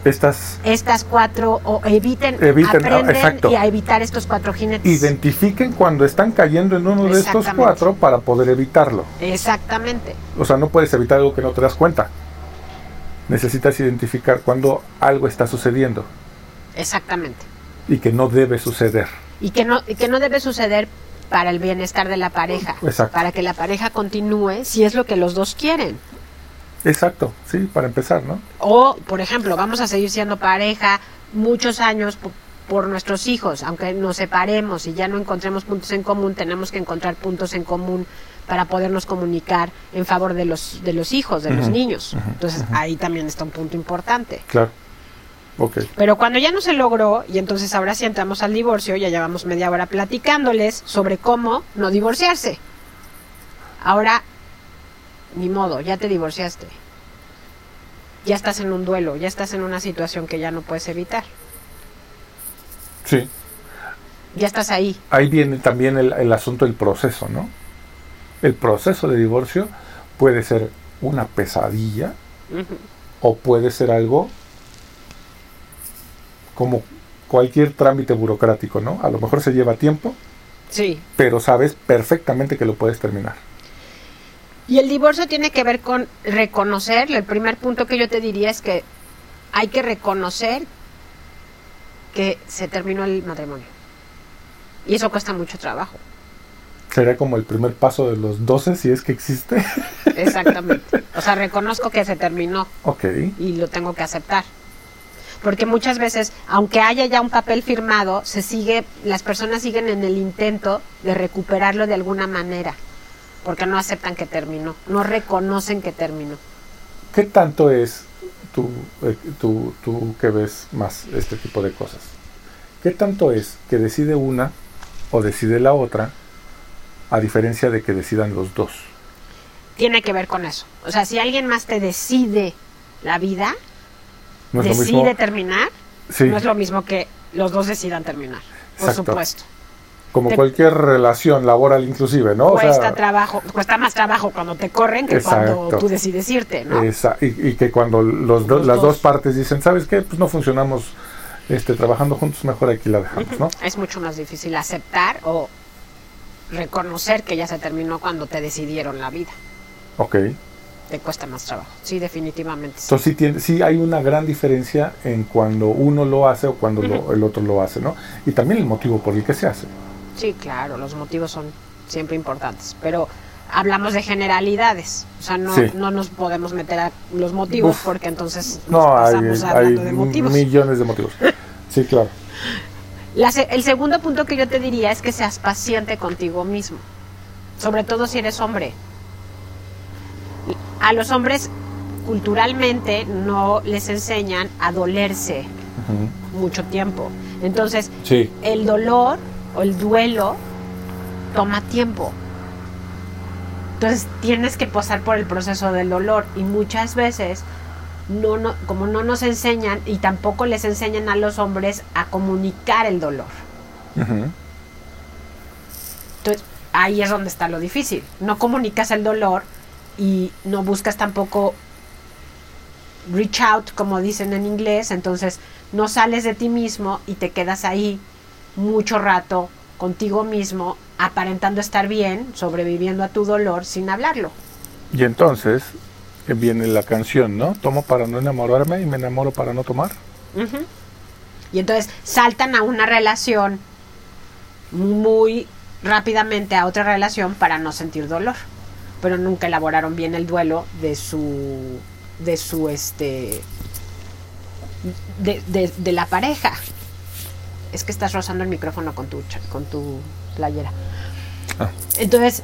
estas estas cuatro o eviten, Eviten, ah, aprenden y a evitar estos cuatro jinetes. identifiquen cuando están cayendo en uno de estos cuatro para poder evitarlo. Exactamente. O sea, no puedes evitar algo que no te das cuenta. Necesitas identificar cuando algo está sucediendo Exactamente. y que no debe suceder. Y que no y que no debe suceder para el bienestar de la pareja, Exacto. para que la pareja continúe si es lo que los dos quieren. Exacto, sí, para empezar, ¿no? O, por ejemplo, vamos a seguir siendo pareja muchos años po- por nuestros hijos, aunque nos separemos y ya no encontremos puntos en común, tenemos que encontrar puntos en común para podernos comunicar en favor de los de los hijos, de los niños. Entonces, ahí también está un punto importante. Claro. Ok. Pero cuando ya no se logró, y entonces ahora sí entramos al divorcio, ya llevamos media hora platicándoles sobre cómo no divorciarse. Ahora, ni modo, ya te divorciaste. Ya estás en un duelo, ya estás en una situación que ya no puedes evitar. Sí. Ya estás ahí. Ahí viene también el, el asunto del proceso, ¿no? El proceso de divorcio puede ser una pesadilla o puede ser algo como cualquier trámite burocrático, ¿no? A lo mejor se lleva tiempo, Sí. pero sabes perfectamente que lo puedes terminar. Y el divorcio tiene que ver con reconocer, el primer punto que yo te diría es que hay que reconocer que se terminó el matrimonio. Y eso cuesta mucho trabajo. Sería como el primer paso de los 12 si es que existe. Exactamente. O sea, reconozco que se terminó ok. y lo tengo que aceptar. Porque muchas veces, aunque haya ya un papel firmado, se sigue, las personas siguen en el intento de recuperarlo de alguna manera, porque no aceptan que terminó, no reconocen que terminó. ¿Qué tanto es tú, eh, tú, tú que ves más este tipo de cosas? ¿Qué tanto es que decide una o decide la otra a diferencia de que decidan los dos? Tiene que ver con eso. O sea, si alguien más te decide la vida, No decide mismo. terminar, Sí, no es lo mismo que los dos decidan terminar. Por Exacto. supuesto. Como te- cualquier relación laboral inclusive, ¿no? O cuesta sea, trabajo, cuesta más trabajo cuando te corren que cuando Exacto. tú decides irte, ¿no? esa- y, y que cuando los do- las dos. dos partes dicen, ¿sabes qué? Pues no funcionamos este, trabajando juntos, mejor aquí la dejamos, ¿no? Es mucho más difícil aceptar o reconocer que ya se terminó cuando te decidieron la vida. Ok. Te cuesta más trabajo. Sí, definitivamente. sí. Entonces sí, tiene, sí hay una gran diferencia en cuando uno lo hace o cuando lo- el otro lo hace, ¿no? Y también el motivo por el que se hace. Sí, claro, los motivos son siempre importantes, pero hablamos de generalidades, o sea, no, Sí. no nos podemos meter a los motivos Uf. porque entonces nos No, hay, pasamos hay hablando de motivos. millones de motivos. Sí, claro. La el segundo punto que yo te diría es que seas paciente contigo mismo, sobre todo si eres hombre. A los hombres culturalmente no les enseñan a dolerse mucho tiempo. Entonces, Sí, el dolor o el duelo toma tiempo. Entonces tienes que pasar por el proceso del dolor y muchas veces no, no, como no nos enseñan y tampoco les enseñan a los hombres a comunicar el dolor. Entonces ahí es donde está lo difícil. No comunicas el dolor y no buscas tampoco reach out, como dicen en inglés, entonces no sales de ti mismo y te quedas ahí mucho rato contigo mismo, aparentando estar bien, sobreviviendo a tu dolor sin hablarlo. Y entonces eh, viene la canción, ¿no? Tomo para no enamorarme y me enamoro para no tomar. Y entonces saltan a una relación muy rápidamente a otra relación para no sentir dolor, pero nunca elaboraron bien el duelo de su de su este de, de- de la pareja. Es que estás rozando el micrófono con tu con tu playera. Ah. Entonces,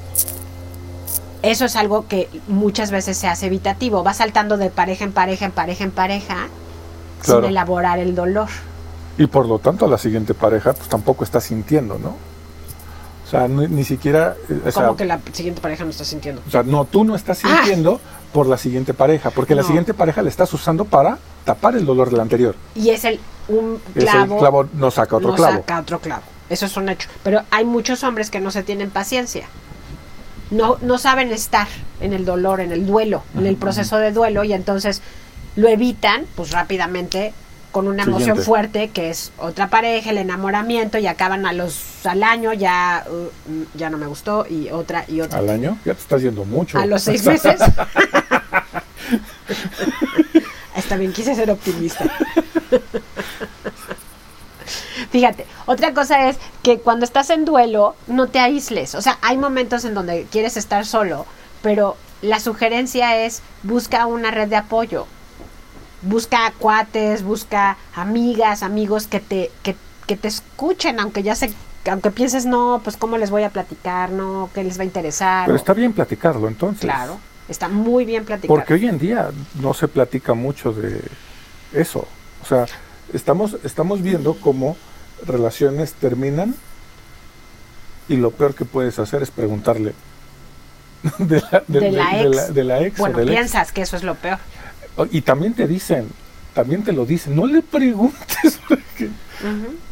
eso es algo que muchas veces se hace evitativo. Va saltando de pareja en pareja, en pareja, en pareja, Claro. sin elaborar el dolor. Y por lo tanto la siguiente pareja pues tampoco está sintiendo, ¿no? O sea, ni, ni siquiera... eh, o sea, Como que la siguiente pareja no está sintiendo. o sea, no, tú no estás Ah. sintiendo por la siguiente pareja, porque la siguiente pareja la estás usando para tapar el dolor del anterior. Y es el un clavo, no saca otro no clavo. saca otro clavo. Eso es un hecho. Pero hay muchos hombres que no se tienen paciencia. No, no saben estar en el dolor, en el duelo, en el proceso de duelo, y entonces lo evitan, pues rápidamente con una emoción fuerte que es otra pareja, el enamoramiento y acaban a los al año ya uh, ya no me gustó y otra y otra. Al año, ya te estás yendo mucho. A los seis meses. Bien, quise ser optimista. Fíjate, otra cosa es que cuando estás en duelo no te aísles. O sea, hay momentos en donde quieres estar solo, pero la sugerencia es busca una red de apoyo. Busca cuates, busca amigas, amigos que te, que, que te escuchen, aunque ya se, aunque pienses, no, pues cómo les voy a platicar, no, qué les va a interesar. Pero o- está bien platicarlo entonces. Claro, está muy bien platicado. Porque hoy en día no se platica mucho de eso. O sea, estamos, estamos viendo cómo relaciones terminan y lo peor que puedes hacer es preguntarle de la, de- De la de- ex. la- de la ex o Bueno, ex. piensas que eso es lo peor. Y también te dicen, también te lo dicen, no le preguntes porque,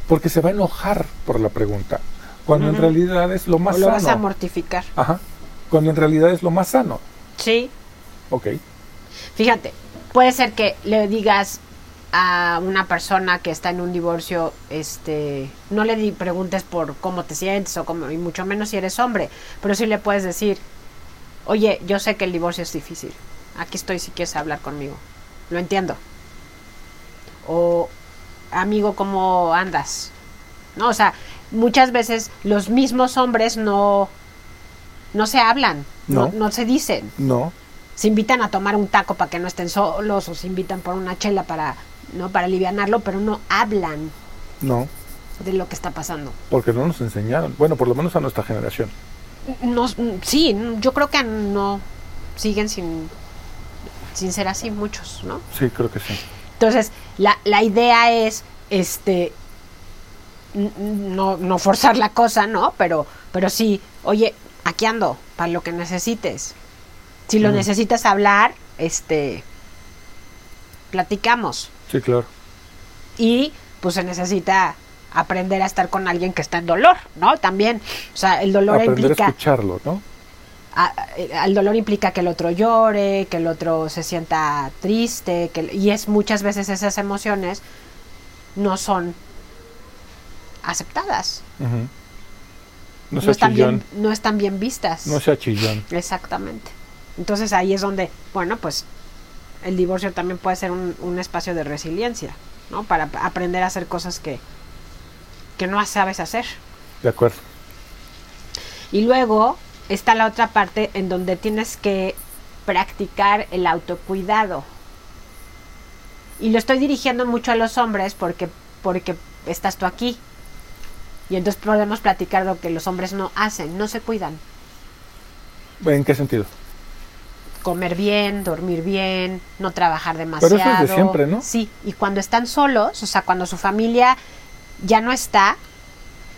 porque se va a enojar por la pregunta. Cuando en realidad es lo más o lo vas a sano. mortificar. Ajá. Cuando en realidad es lo más sano. Sí, Ok. Fíjate, puede ser que le digas a una persona que está en un divorcio, este, no le di- preguntes por cómo te sientes o cómo, y mucho menos si eres hombre, pero sí le puedes decir, oye, yo sé que el divorcio es difícil, aquí estoy si quieres hablar conmigo, lo entiendo. O, amigo, ¿cómo andas? No, o sea, muchas veces los mismos hombres no, no se hablan, no, No. no se dicen No. se invitan a tomar un taco para que no estén solos o se invitan por una chela para no para alivianarlo, pero no hablan No. de lo que está pasando. Porque no nos enseñaron. Bueno, por lo menos a nuestra generación. No, sí, yo creo que no siguen sin sin ser así muchos, ¿no? Sí, creo que sí. Entonces, la, la idea es este no, no forzar la cosa, ¿no? Pero, pero sí, oye, aquí ando, para lo que necesites. Si lo necesitas hablar, este platicamos. Sí, claro. y pues se necesita aprender a estar con alguien que está en dolor, ¿no? También, o sea, el dolor Aprender a implica, escucharlo, ¿no? a- a- el dolor implica que el otro llore, que el otro se sienta triste, que, y es muchas veces esas emociones no son aceptadas. No están chillón. bien, no están bien vistas. No sea chillón. Exactamente. Entonces ahí es donde, bueno, pues el divorcio también puede ser un, un espacio de resiliencia, ¿no? Para ap- aprender a hacer cosas que, que no sabes hacer. De acuerdo. Y luego está la otra parte en donde tienes que practicar el autocuidado. Y lo estoy dirigiendo mucho a los hombres porque, porque estás tú aquí. Y entonces podemos platicar lo que los hombres no hacen, no se cuidan. ¿En qué sentido? comer bien, dormir bien, no trabajar demasiado. Pero eso es de siempre, ¿no? Sí, y cuando están solos, o sea, cuando su familia ya no está,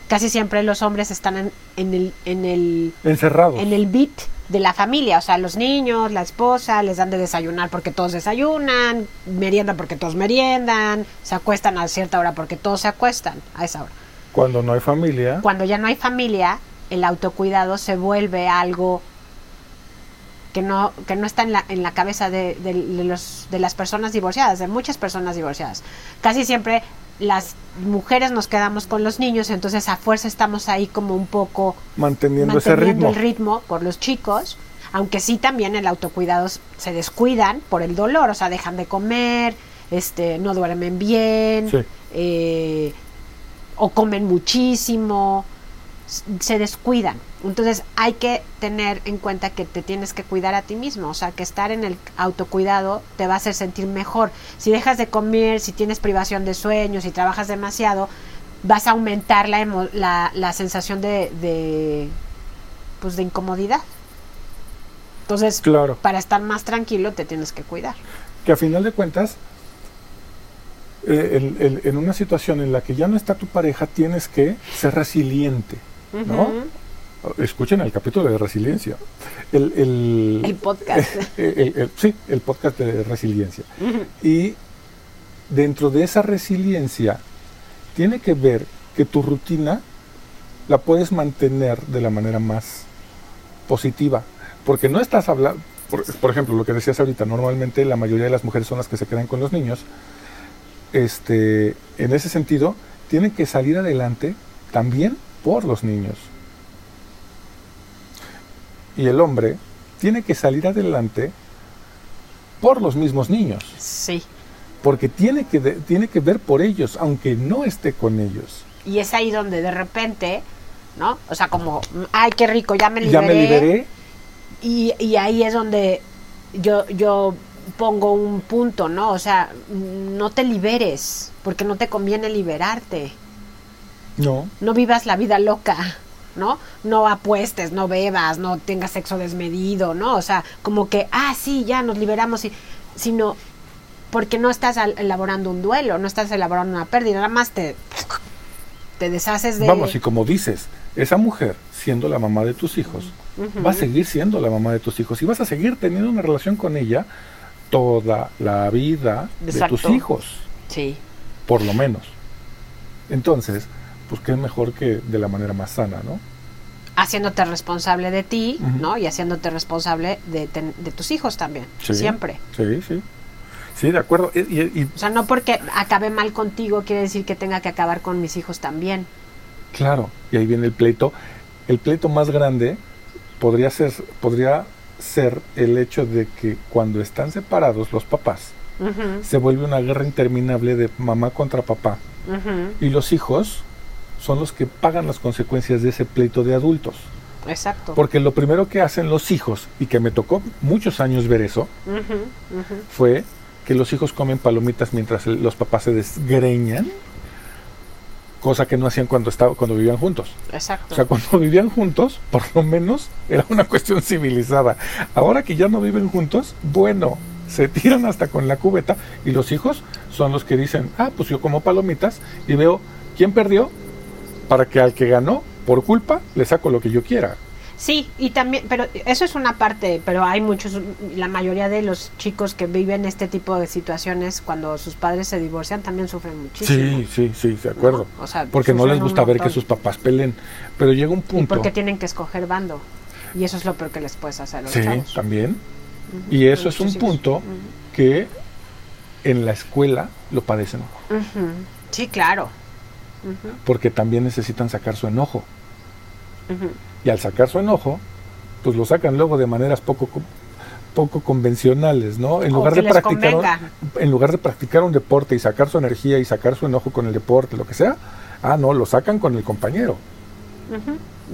casi siempre los hombres están en, en el, en el, Encerrados. en el beat de la familia, o sea, los niños, la esposa, les dan de desayunar porque todos desayunan, meriendan porque todos meriendan, se acuestan a cierta hora porque todos se acuestan a esa hora. Cuando no hay familia. Cuando ya no hay familia, el autocuidado se vuelve algo que no, que no está en la, en la cabeza de, de- de los, de las personas divorciadas, de muchas personas divorciadas. Casi siempre las mujeres nos quedamos con los niños, entonces a fuerza estamos ahí como un poco Manteniendo, ese manteniendo ritmo. el ritmo por los chicos, aunque sí también el autocuidado se descuidan por el dolor, o sea, dejan de comer, este, no duermen bien, Sí. eh, o comen muchísimo, se descuidan. Entonces hay que tener en cuenta que te tienes que cuidar a ti mismo, o sea, que estar en el autocuidado te va a hacer sentir mejor. Si dejas de comer, si tienes privación de sueño, si trabajas demasiado, vas a aumentar la, emo- la, la sensación de, de, pues de incomodidad. Entonces, Claro. para estar más tranquilo te tienes que cuidar. Que a final de cuentas, eh, el- el- en una situación en la que ya no está tu pareja, tienes que ser resiliente. ¿no? Escuchen el capítulo de resiliencia. El, el- El podcast. sí, el podcast de resiliencia. Y dentro de esa resiliencia, tiene que ver que tu rutina la puedes mantener de la manera más positiva. Porque no estás hablando, por, por ejemplo, lo que decías ahorita, normalmente la mayoría de las mujeres son las que se quedan con los niños. Este, en ese sentido, tienen que salir adelante también por los niños. Y el hombre tiene que salir adelante por los mismos niños. Sí. Porque tiene que, de- tiene que ver por ellos, aunque no esté con ellos. Y es ahí donde de repente, ¿no? O sea, como, ay, qué rico, ya me liberé. Ya me liberé, Y, y ahí es donde yo, yo pongo un punto, ¿no? O sea, no te liberes, porque no te conviene liberarte. no, No vivas la vida loca, ¿no? No apuestes, no bebas, no tengas sexo desmedido, ¿no? O sea, como que, ah, sí, ya nos liberamos, y, sino porque no estás elaborando un duelo, no estás elaborando una pérdida, nada más te, te deshaces de... Vamos, y como dices, esa mujer, siendo la mamá de tus hijos, va a seguir siendo la mamá de tus hijos y vas a seguir teniendo una relación con ella toda la vida de tus hijos, Sí, por lo menos. Entonces, pues qué mejor que de la manera más sana, ¿no? haciéndote responsable de ti. ¿no? Y haciéndote responsable de, ten- de tus hijos también, Sí. siempre. Sí, sí. Sí, de acuerdo. Y, y- y, O sea, no porque acabe mal contigo quiere decir que tenga que acabar con mis hijos también. claro, y ahí viene el pleito. El pleito más grande podría ser, podría ser el hecho de que cuando están separados los papás, se vuelve una guerra interminable de mamá contra papá. Y los hijos son los que pagan las consecuencias de ese pleito de adultos. Exacto. Porque lo primero que hacen los hijos, y que me tocó muchos años ver eso, fue que los hijos comen palomitas mientras el- los papás se desgreñan, cosa que no hacían cuando, estaba, cuando vivían juntos. Exacto. O sea, cuando vivían juntos, por lo menos era una cuestión civilizada. Ahora que ya no viven juntos, bueno, se tiran hasta con la cubeta y los hijos son los que dicen, ah, pues yo como palomitas y veo quién perdió para que al que ganó, por culpa, le saco lo que yo quiera. Sí, y también, pero eso es una parte, pero hay muchos, la mayoría de los chicos que viven este tipo de situaciones cuando sus padres se divorcian también sufren muchísimo. Sí, sí, sí, de acuerdo. ¿no? O sea, Porque no les gusta ver que sus papás peleen. Pero llega un Y punto. porque tienen que escoger bando. Y eso es lo peor que les puedes hacer a los Sí, chavos. también. Y eso es un hijos. punto que en la escuela lo padecen. Ujú. Sí, claro. Porque también necesitan sacar su enojo. Y al sacar su enojo, pues lo sacan luego de maneras poco co- poco convencionales, ¿no? En lugar de practicar un, en lugar de practicar un deporte y sacar su energía y sacar su enojo con el deporte, lo que sea, ah, no, lo sacan con el compañero.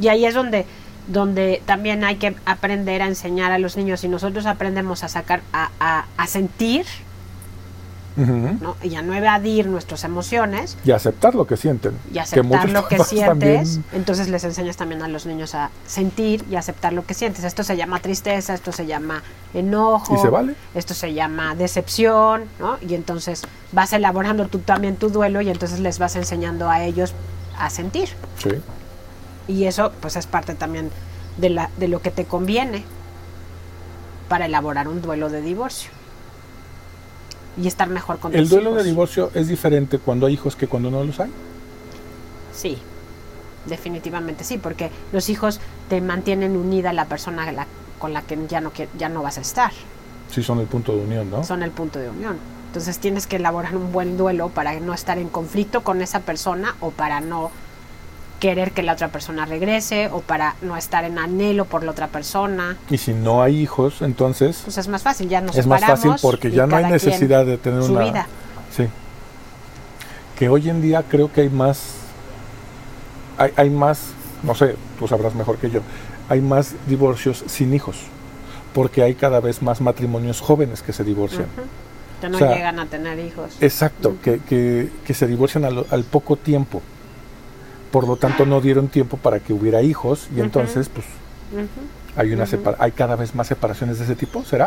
Y ahí es donde, donde también hay que aprender a enseñar a los niños. Si nosotros aprendemos a sacar, a, a, a sentir, ¿no? y a no evadir nuestras emociones, Y aceptar lo que sienten. y aceptar lo que sientes, también- entonces les enseñas también a los niños a sentir y aceptar lo que sientes. Esto se llama tristeza, esto se llama enojo, Y se vale. esto se llama decepción, ¿no? Y entonces vas elaborando tú también tu duelo y entonces les vas enseñando a ellos a sentir. Sí. Y eso pues es parte también de, la, de lo que te conviene para elaborar un duelo de divorcio. Y estar mejor con El duelo de divorcio es diferente cuando hay hijos que cuando no los hay. Sí, definitivamente sí, porque los hijos te mantienen unida a la persona la- con la que ya no, ya no vas a estar. Sí son el punto de unión, ¿no? Son el punto de unión. Entonces tienes que elaborar un buen duelo para no estar en conflicto con esa persona o para no querer que la otra persona regrese o para no estar en anhelo por la otra persona. Y si no hay hijos, entonces Pues es más fácil, ya nos es más fácil porque ya no hay necesidad de tener su una vida. Sí. Que hoy en día creo que hay más hay, hay más, no sé, tú sabrás mejor que yo, hay más divorcios sin hijos. Porque hay cada vez más matrimonios jóvenes que se divorcian. Que no O sea, llegan a tener hijos. Exacto, que, que, que se divorcian al, al poco tiempo. Por lo tanto, no dieron tiempo para que hubiera hijos y entonces, pues, hay, una separa- hay cada vez más separaciones de ese tipo, ¿será?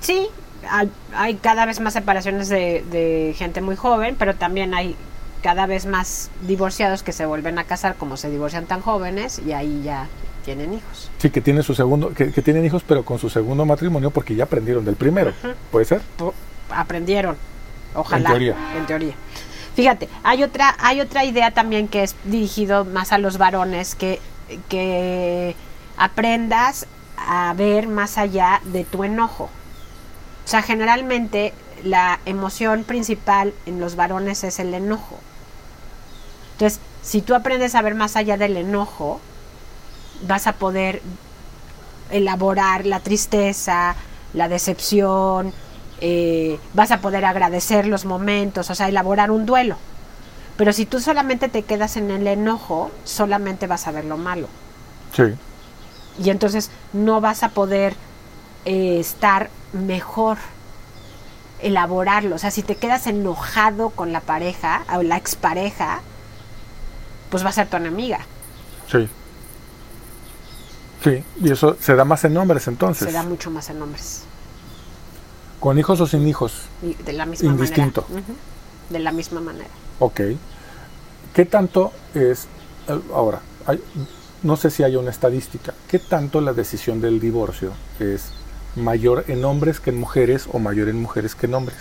Sí, hay, hay cada vez más separaciones de, de gente muy joven, pero también hay cada vez más divorciados que se vuelven a casar como se divorcian tan jóvenes y ahí ya tienen hijos. Sí, que tienen su segundo, que, que tienen hijos, pero con su segundo matrimonio porque ya aprendieron del primero. ¿Puede ser? Aprendieron, ojalá. En teoría. en teoría. Fíjate, hay otra, hay otra idea también que es dirigido más a los varones, que, que aprendas a ver más allá de tu enojo. O sea, generalmente la emoción principal en los varones es el enojo. Entonces, si tú aprendes a ver más allá del enojo, vas a poder elaborar la tristeza, la decepción, eh, vas a poder agradecer los momentos, o sea, elaborar un duelo. Pero si tú solamente te quedas en el enojo, solamente vas a ver lo malo. Sí. Y entonces no vas a poder eh, estar mejor, elaborarlo. O sea, si te quedas enojado con la pareja o la expareja, pues va a ser tu enemiga. Sí. Sí, y eso se da más en hombres entonces. Se da mucho más en hombres. ¿Con hijos o sin hijos? Y de la misma Indistinto. manera. De la misma manera. Ok. ¿Qué tanto es, eh, ahora, hay- no sé si hay una estadística, qué tanto la decisión del divorcio es mayor en hombres que en mujeres o mayor en mujeres que en hombres?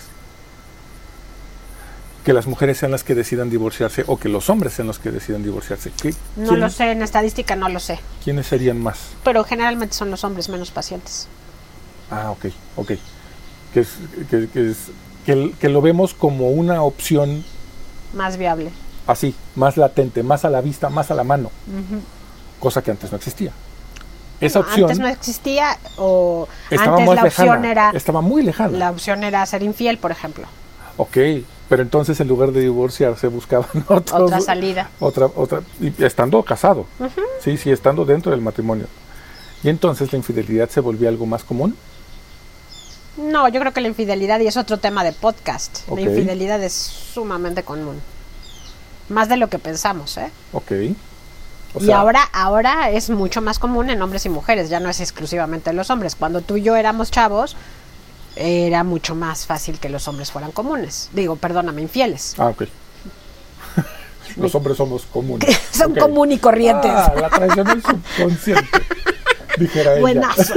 Que las mujeres sean las que decidan divorciarse o que los hombres sean los que decidan divorciarse. ¿Qué- No lo sé, en estadística no lo sé. ¿Quiénes serían más? Pero generalmente son los hombres menos pacientes. Ah, ok, ok. Que, es, que, que es- que- que lo vemos como una opción Más viable. así, más latente, más a la vista, más a la mano, cosa que antes no existía. Esa No, opción Antes no existía o antes la opción era estaba muy lejana. la opción era ser infiel, por ejemplo. Ok, pero entonces en lugar de divorciarse buscaban otros- Otra salida. Otra, otra, y estando casado, sí, sí, estando dentro del matrimonio. Y entonces la infidelidad se volvía algo más común. No, yo creo que la infidelidad, y es otro tema de podcast, la infidelidad es sumamente común. Más de lo que pensamos, ¿eh? Ok. O y ahora, ahora es mucho más común en hombres y mujeres, ya no es exclusivamente en los hombres. Cuando tú y yo éramos chavos, era mucho más fácil que los hombres fueran comunes. Digo, perdóname, infieles. Ah, ok. Los hombres somos comunes. Son Ok. común y corrientes. Ah, la traición del subconsciente. Dijera ella. Buenazo.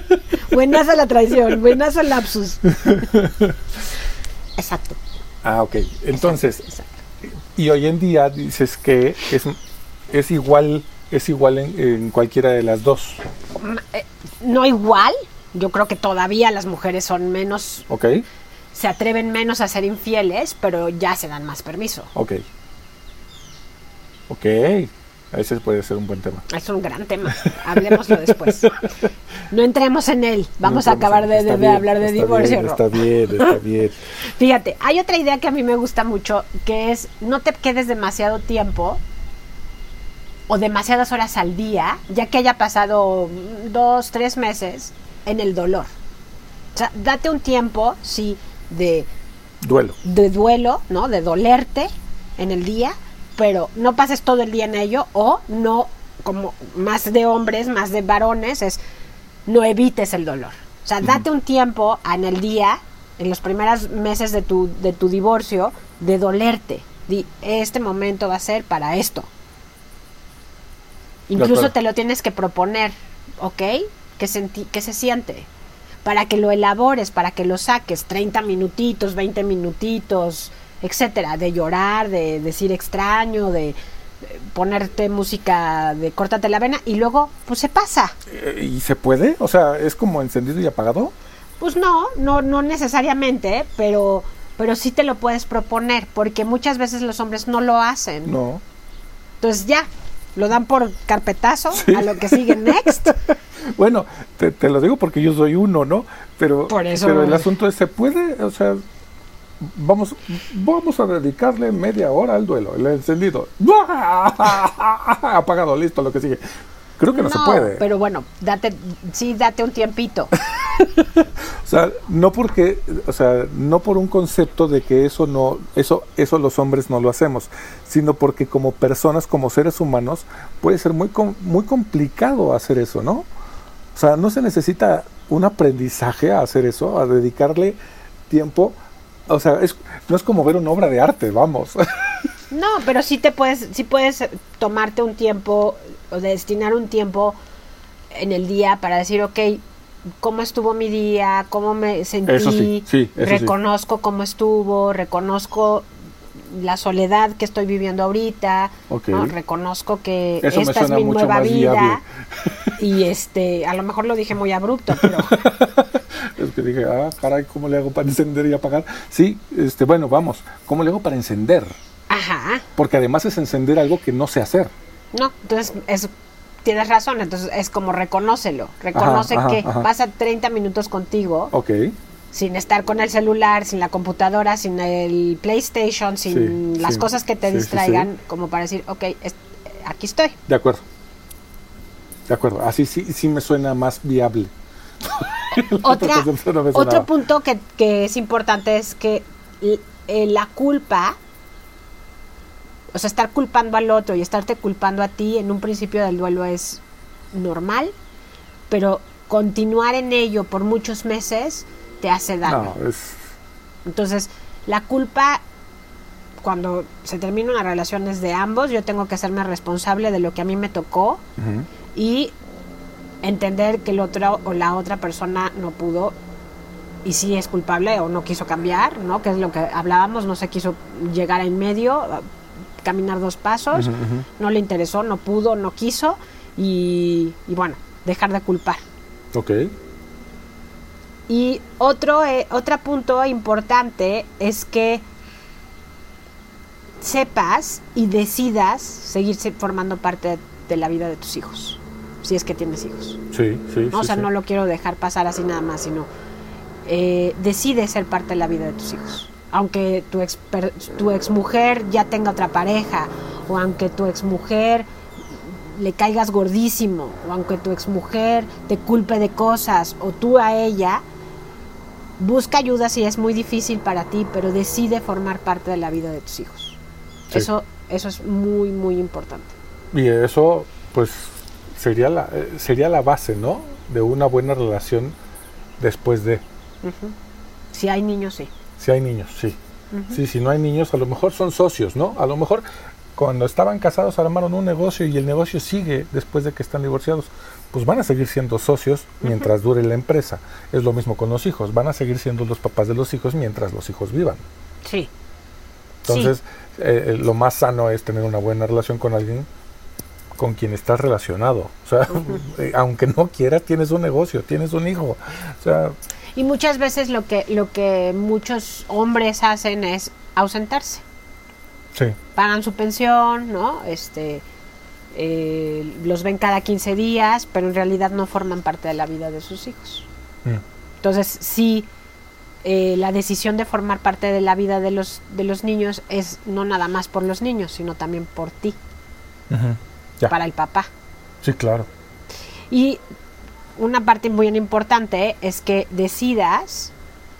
Buenazo la traición, buenazo el lapsus. Exacto. Ah, ok. Entonces, exacto. y hoy en día dices que es, es igual, es igual en, en cualquiera de las dos. No igual, yo creo que todavía las mujeres son menos, ¿Ok? se atreven menos a ser infieles, pero ya se dan más permiso. Ok. Ok. Ese puede ser un buen tema. Es un gran tema. Hablemoslo después. No entremos en él. Vamos No a acabar de, está de bien, hablar de divorcio. está bien, está bien. Fíjate, hay otra idea que a mí me gusta mucho, que es no te quedes demasiado tiempo o demasiadas horas al día, ya que haya pasado dos, tres meses en el dolor. O sea, date un tiempo, sí, de, Duelo. de duelo, ¿no? De dolerte en el día, pero no pases todo el día en ello o no, como más de hombres, más de varones, es no evites el dolor. O sea, date un tiempo en el día, en los primeros meses de tu, de tu divorcio, de dolerte. Di, este momento va a ser para esto. Incluso te lo tienes que proponer, ¿ok? Que, senti- que se siente. Para que lo elabores, para que lo saques, 30 minutitos, 20 minutitos, etcétera, de llorar, de decir extraño, de, de ponerte música de córtate la vena y luego pues se pasa. Eh, ¿Y se puede? O sea, ¿es como encendido y apagado? Pues no, no, no necesariamente, pero, pero sí te lo puedes proponer, porque muchas veces los hombres no lo hacen. No. Entonces ya, lo dan por carpetazo Sí. a lo que sigue next. Bueno, te, te lo digo porque yo soy uno, ¿no? Pero, Por eso- pero el asunto es, ¿se puede? O sea, vamos, vamos a dedicarle media hora al duelo, el encendido. Apagado, listo, lo que sigue. Creo que no, se puede. Pero bueno, date, sí, date un tiempito. O sea, no porque, o sea, no por un concepto de que eso no, eso, eso los hombres no lo hacemos, sino porque como personas, como seres humanos, puede ser muy, com- muy complicado hacer eso, ¿no? O sea, no se necesita un aprendizaje a hacer eso, a dedicarle tiempo. O sea, es, no es como ver una obra de arte, vamos. No, pero sí te puedes, sí puedes tomarte un tiempo o destinar un tiempo en el día para decir, ok, ¿cómo estuvo mi día? ¿Cómo me sentí? Eso sí, sí, eso sí. reconozco cómo estuvo, reconozco la soledad que estoy viviendo ahorita, reconozco que Eso esta es mi nueva vida viable. y este, a lo mejor lo dije muy abrupto, pero que dije, ah, caray, ¿cómo le hago para encender y apagar? Sí, este, bueno, vamos, ¿cómo le hago para encender? Ajá. Porque además es encender algo que no sé hacer. No, entonces es, tienes razón, entonces es como reconócelo. Reconoce Ajá, ajá, que ajá. pasa 30 minutos contigo Ok, sin estar con el celular, sin la computadora, sin el PlayStation, sin Sí, las sí. cosas que te sí, distraigan, como para decir, ok, es- aquí estoy. de acuerdo. De acuerdo, así sí, sí me suena más viable. Otra, no otro punto que, que es importante es que eh, la culpa, o sea, estar culpando al otro y estarte culpando a ti en un principio del duelo es normal, pero continuar en ello por muchos meses te hace daño. No, es... Entonces, la culpa, cuando se termina una relación es de ambos, yo tengo que hacerme responsable de lo que a mí me tocó y entender que el otro o la otra persona no pudo y sí es culpable o no quiso cambiar, ¿no? Que es lo que hablábamos, no se quiso llegar en medio, caminar dos pasos, no le interesó, no pudo, no quiso y, y bueno, dejar de culpar. Ok, Y otro, eh, otro punto importante es que sepas y decidas seguir se- formando parte de la vida de tus hijos, si es que tienes hijos. sí, sí. ¿no? o sea, sí. no lo quiero dejar pasar así nada más, sino eh, decide ser parte de la vida de tus hijos. Aunque tu ex, tu exmujer ya tenga otra pareja, o aunque tu exmujer le caigas gordísimo, o aunque tu exmujer te culpe de cosas, o tú a ella, busca ayuda si es muy difícil para ti, pero decide formar parte de la vida de tus hijos. Sí. Eso, eso es muy, muy importante. Y eso, pues, sería la, eh, sería la base, ¿no? De una buena relación después de... Si hay niños, sí. Si hay niños, sí. Sí, si no hay niños, a lo mejor son socios, ¿no? A lo mejor cuando estaban casados armaron un negocio y el negocio sigue después de que están divorciados, pues van a seguir siendo socios mientras dure la empresa. Es lo mismo con los hijos, van a seguir siendo los papás de los hijos mientras los hijos vivan. Sí. Entonces, eh, eh, lo más sano es tener una buena relación con alguien con quien estás relacionado. O sea, eh, aunque no quieras, tienes un negocio, tienes un hijo. O sea, Y muchas veces lo que, lo que muchos hombres hacen es ausentarse. sí, Pagan su pensión, ¿no? Este, eh, los ven cada 15 días, pero en realidad no forman parte de la vida de sus hijos. mm, Entonces, sí, eh, la decisión de formar parte de la vida de los, de los niños es no nada más por los niños, sino también por ti, ujú, ya, para el papá. sí, claro. Y una parte muy importante es que decidas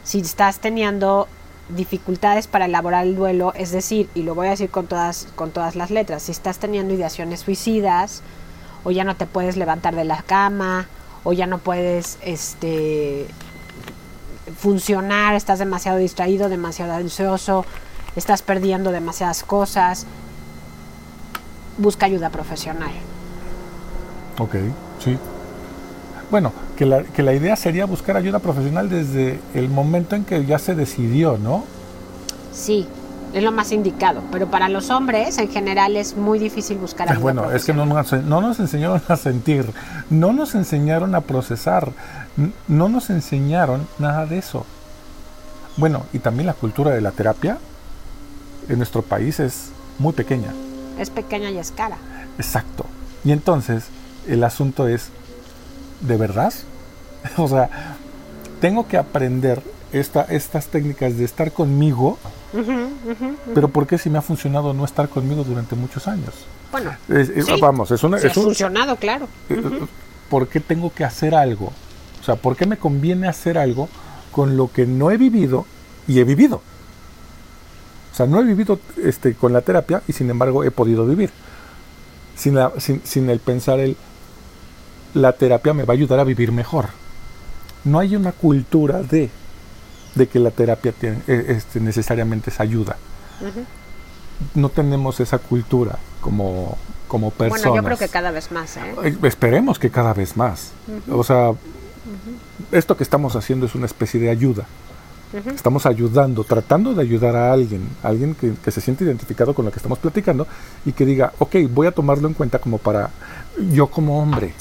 si estás teniendo dificultades para elaborar el duelo, es decir, y lo voy a decir con todas, con todas las letras, si estás teniendo ideaciones suicidas, o ya no te puedes levantar de la cama, o ya no puedes este funcionar, estás demasiado distraído, demasiado ansioso, estás perdiendo demasiadas cosas, busca ayuda profesional. Ok, sí. Bueno, que la, que la idea sería buscar ayuda profesional desde el momento en que ya se decidió, ¿no? Sí, es lo más indicado, pero para los hombres en general es muy difícil buscar ayuda. Bueno, es que no nos, no nos enseñaron a sentir, no nos enseñaron a procesar, no nos enseñaron nada de eso. Bueno, y también la cultura de la terapia en nuestro país es muy pequeña. Es pequeña y es cara. Exacto. Y entonces el asunto es, ¿de verdad? o sea, tengo que aprender esta, estas técnicas de estar conmigo, pero ¿por qué si me ha funcionado no estar conmigo durante muchos años? Bueno, Es- es- Sí. Vamos, es una... es ha un- funcionado, claro. eh, ¿Por qué tengo que hacer algo? O sea, ¿por qué me conviene hacer algo con lo que no he vivido y he vivido? O sea, no he vivido este, con la terapia y sin embargo he podido vivir. Sin, la- sin, sin el pensar el, la terapia me va a ayudar a vivir mejor. No hay una cultura de, de que la terapia tiene, eh, este, necesariamente es ayuda. No tenemos esa cultura como, como personas. Bueno, yo creo que cada vez más, ¿eh? Eh, Esperemos que cada vez más. O sea, esto que estamos haciendo es una especie de ayuda. Estamos ayudando, tratando de ayudar a alguien, alguien que, que se siente identificado con lo que estamos platicando y que diga, ok, voy a tomarlo en cuenta como para yo como hombre,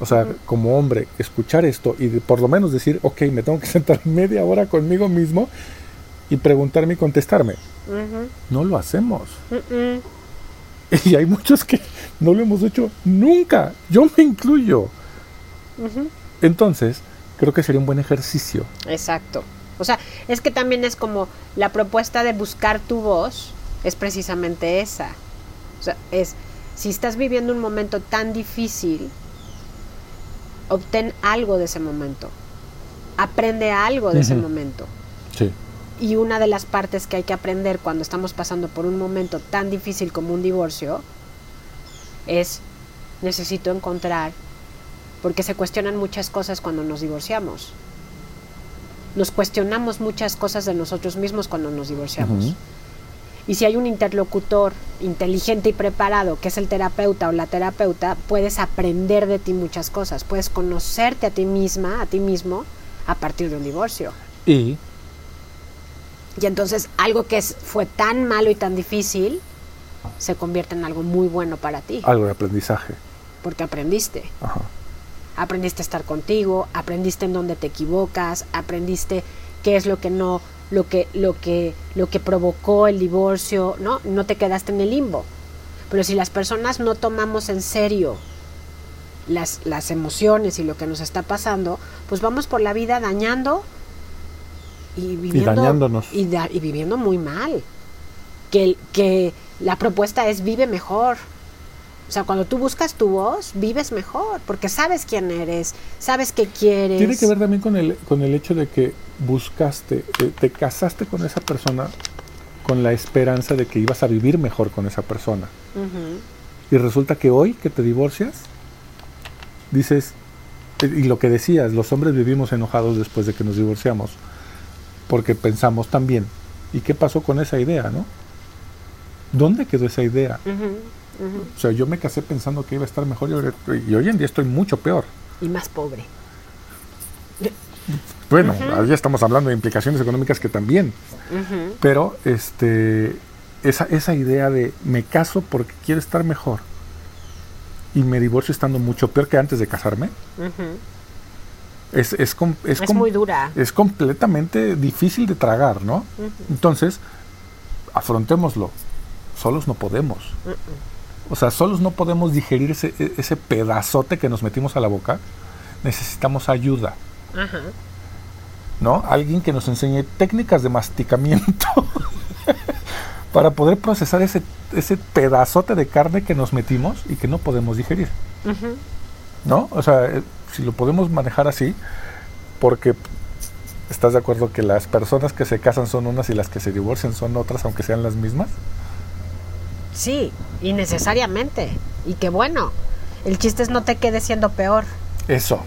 O sea, como hombre, escuchar esto y de- por lo menos decir, ok, me tengo que sentar media hora conmigo mismo y preguntarme y contestarme. No lo hacemos. Y hay muchos que no lo hemos hecho nunca. Yo me incluyo. Entonces, creo que sería un buen ejercicio. Exacto. O sea, es que también es como la propuesta de buscar tu voz es precisamente esa. O sea, es si estás viviendo un momento tan difícil, obtén algo de ese momento. Aprende algo de ese momento. Sí. Y una de las partes que hay que aprender cuando estamos pasando por un momento tan difícil como un divorcio es necesito encontrar, porque se cuestionan muchas cosas cuando nos divorciamos. Nos cuestionamos muchas cosas de nosotros mismos cuando nos divorciamos. Y si hay un interlocutor inteligente y preparado, que es el terapeuta o la terapeuta, puedes aprender de ti muchas cosas. Puedes conocerte a ti misma, a ti mismo, a partir de un divorcio. Y Y entonces algo que es, fue tan malo y tan difícil se convierte en algo muy bueno para ti, algo de aprendizaje. porque aprendiste. Ajá. Aprendiste a estar contigo, aprendiste en dónde te equivocas, aprendiste qué es lo que no, lo que, lo que, lo que provocó el divorcio, ¿no? No te quedaste en el limbo. Pero si las personas no tomamos en serio las, las emociones y lo que nos está pasando, pues vamos por la vida dañando y viviendo dañándonos. y, da- y viviendo muy mal. Que, el- que la propuesta es vive mejor. O sea, cuando tú buscas tu voz, vives mejor, porque sabes quién eres, sabes qué quieres. Tiene que ver también con el, con el hecho de que buscaste, te casaste con esa persona con la esperanza de que ibas a vivir mejor con esa persona. Y resulta que hoy que te divorcias, dices, eh, y lo que decías, los hombres vivimos enojados después de que nos divorciamos, porque pensamos también, ¿y qué pasó con esa idea, no? ¿Dónde quedó esa idea? O sea, yo me casé pensando que iba a estar mejor y, hoy en día estoy mucho peor. Y más pobre. Bueno, Ujú. ahí estamos hablando de implicaciones económicas que también, pero este, esa, esa idea de me caso porque quiero estar mejor y me divorcio estando mucho peor que antes de casarme, es, es, com- es Es com- muy dura. es completamente difícil de tragar, ¿no? Entonces, afrontémoslo. Solos no podemos. O sea, solos no podemos digerir ese, e- ese pedazote que nos metimos a la boca. Necesitamos ayuda, Ajá. ¿no? Alguien que nos enseñe técnicas de masticamiento para poder procesar ese, ese pedazote de carne que nos metimos y que no podemos digerir. ¿no? O sea, eh, si lo podemos manejar así, porque estás de acuerdo que las personas que se casan son unas y las que se divorcian son otras, aunque sean las mismas. Sí, y necesariamente. Y qué bueno. El chiste es no te quedes siendo peor. Eso,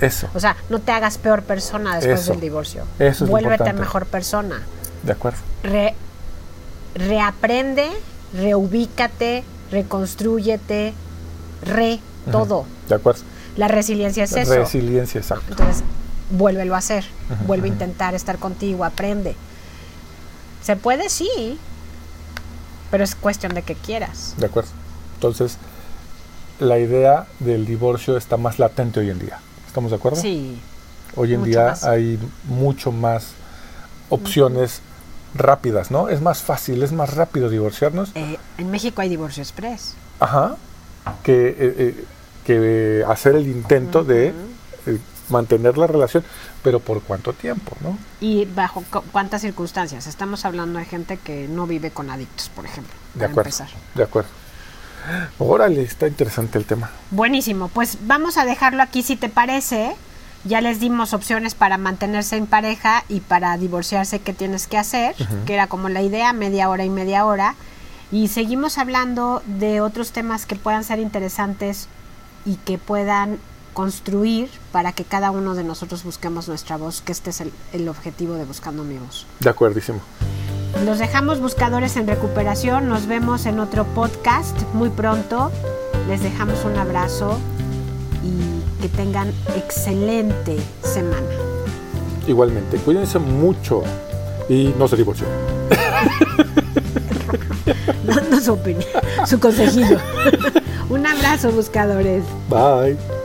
eso, O sea, no te hagas peor persona después Eso. del divorcio. Eso es Vuélvete importante. mejor persona. de acuerdo. Re- reaprende, reubícate, reconstrúyete, re, todo. De acuerdo. La resiliencia es eso. Resiliencia, exacto. Entonces, vuélvelo a hacer. Ujú, Vuelve a intentar estar contigo, aprende. ¿Se puede? Sí. Pero es cuestión de que quieras. De acuerdo. Entonces, la idea del divorcio está más latente hoy en día. ¿Estamos de acuerdo? Sí. Hoy en mucho día más. hay mucho más opciones rápidas, ¿no? Es más fácil, es más rápido divorciarnos. Eh, en México hay divorcio express. Ajá. Que, eh, eh, que hacer el intento de eh, mantener la relación, pero por cuánto tiempo, ¿no? ¿Y bajo cu- cuántas circunstancias? Estamos hablando de gente que no vive con adictos, por ejemplo. De acuerdo. empezar. De acuerdo. Órale, está interesante el tema. Buenísimo, pues vamos a dejarlo aquí si te parece. Ya les dimos opciones para mantenerse en pareja y para divorciarse qué tienes que hacer, que era como la idea, media hora y media hora. Y seguimos hablando de otros temas que puedan ser interesantes y que puedan construir para que cada uno de nosotros busquemos nuestra voz, que este es el, el objetivo de Buscando mi voz. De acuerdísimo. Los dejamos buscadores en recuperación, nos vemos en otro podcast muy pronto. Les dejamos un abrazo y que tengan excelente semana. Igualmente, cuídense mucho y no se divorcien. No su opinión, su consejillo. Un abrazo, buscadores. Bye.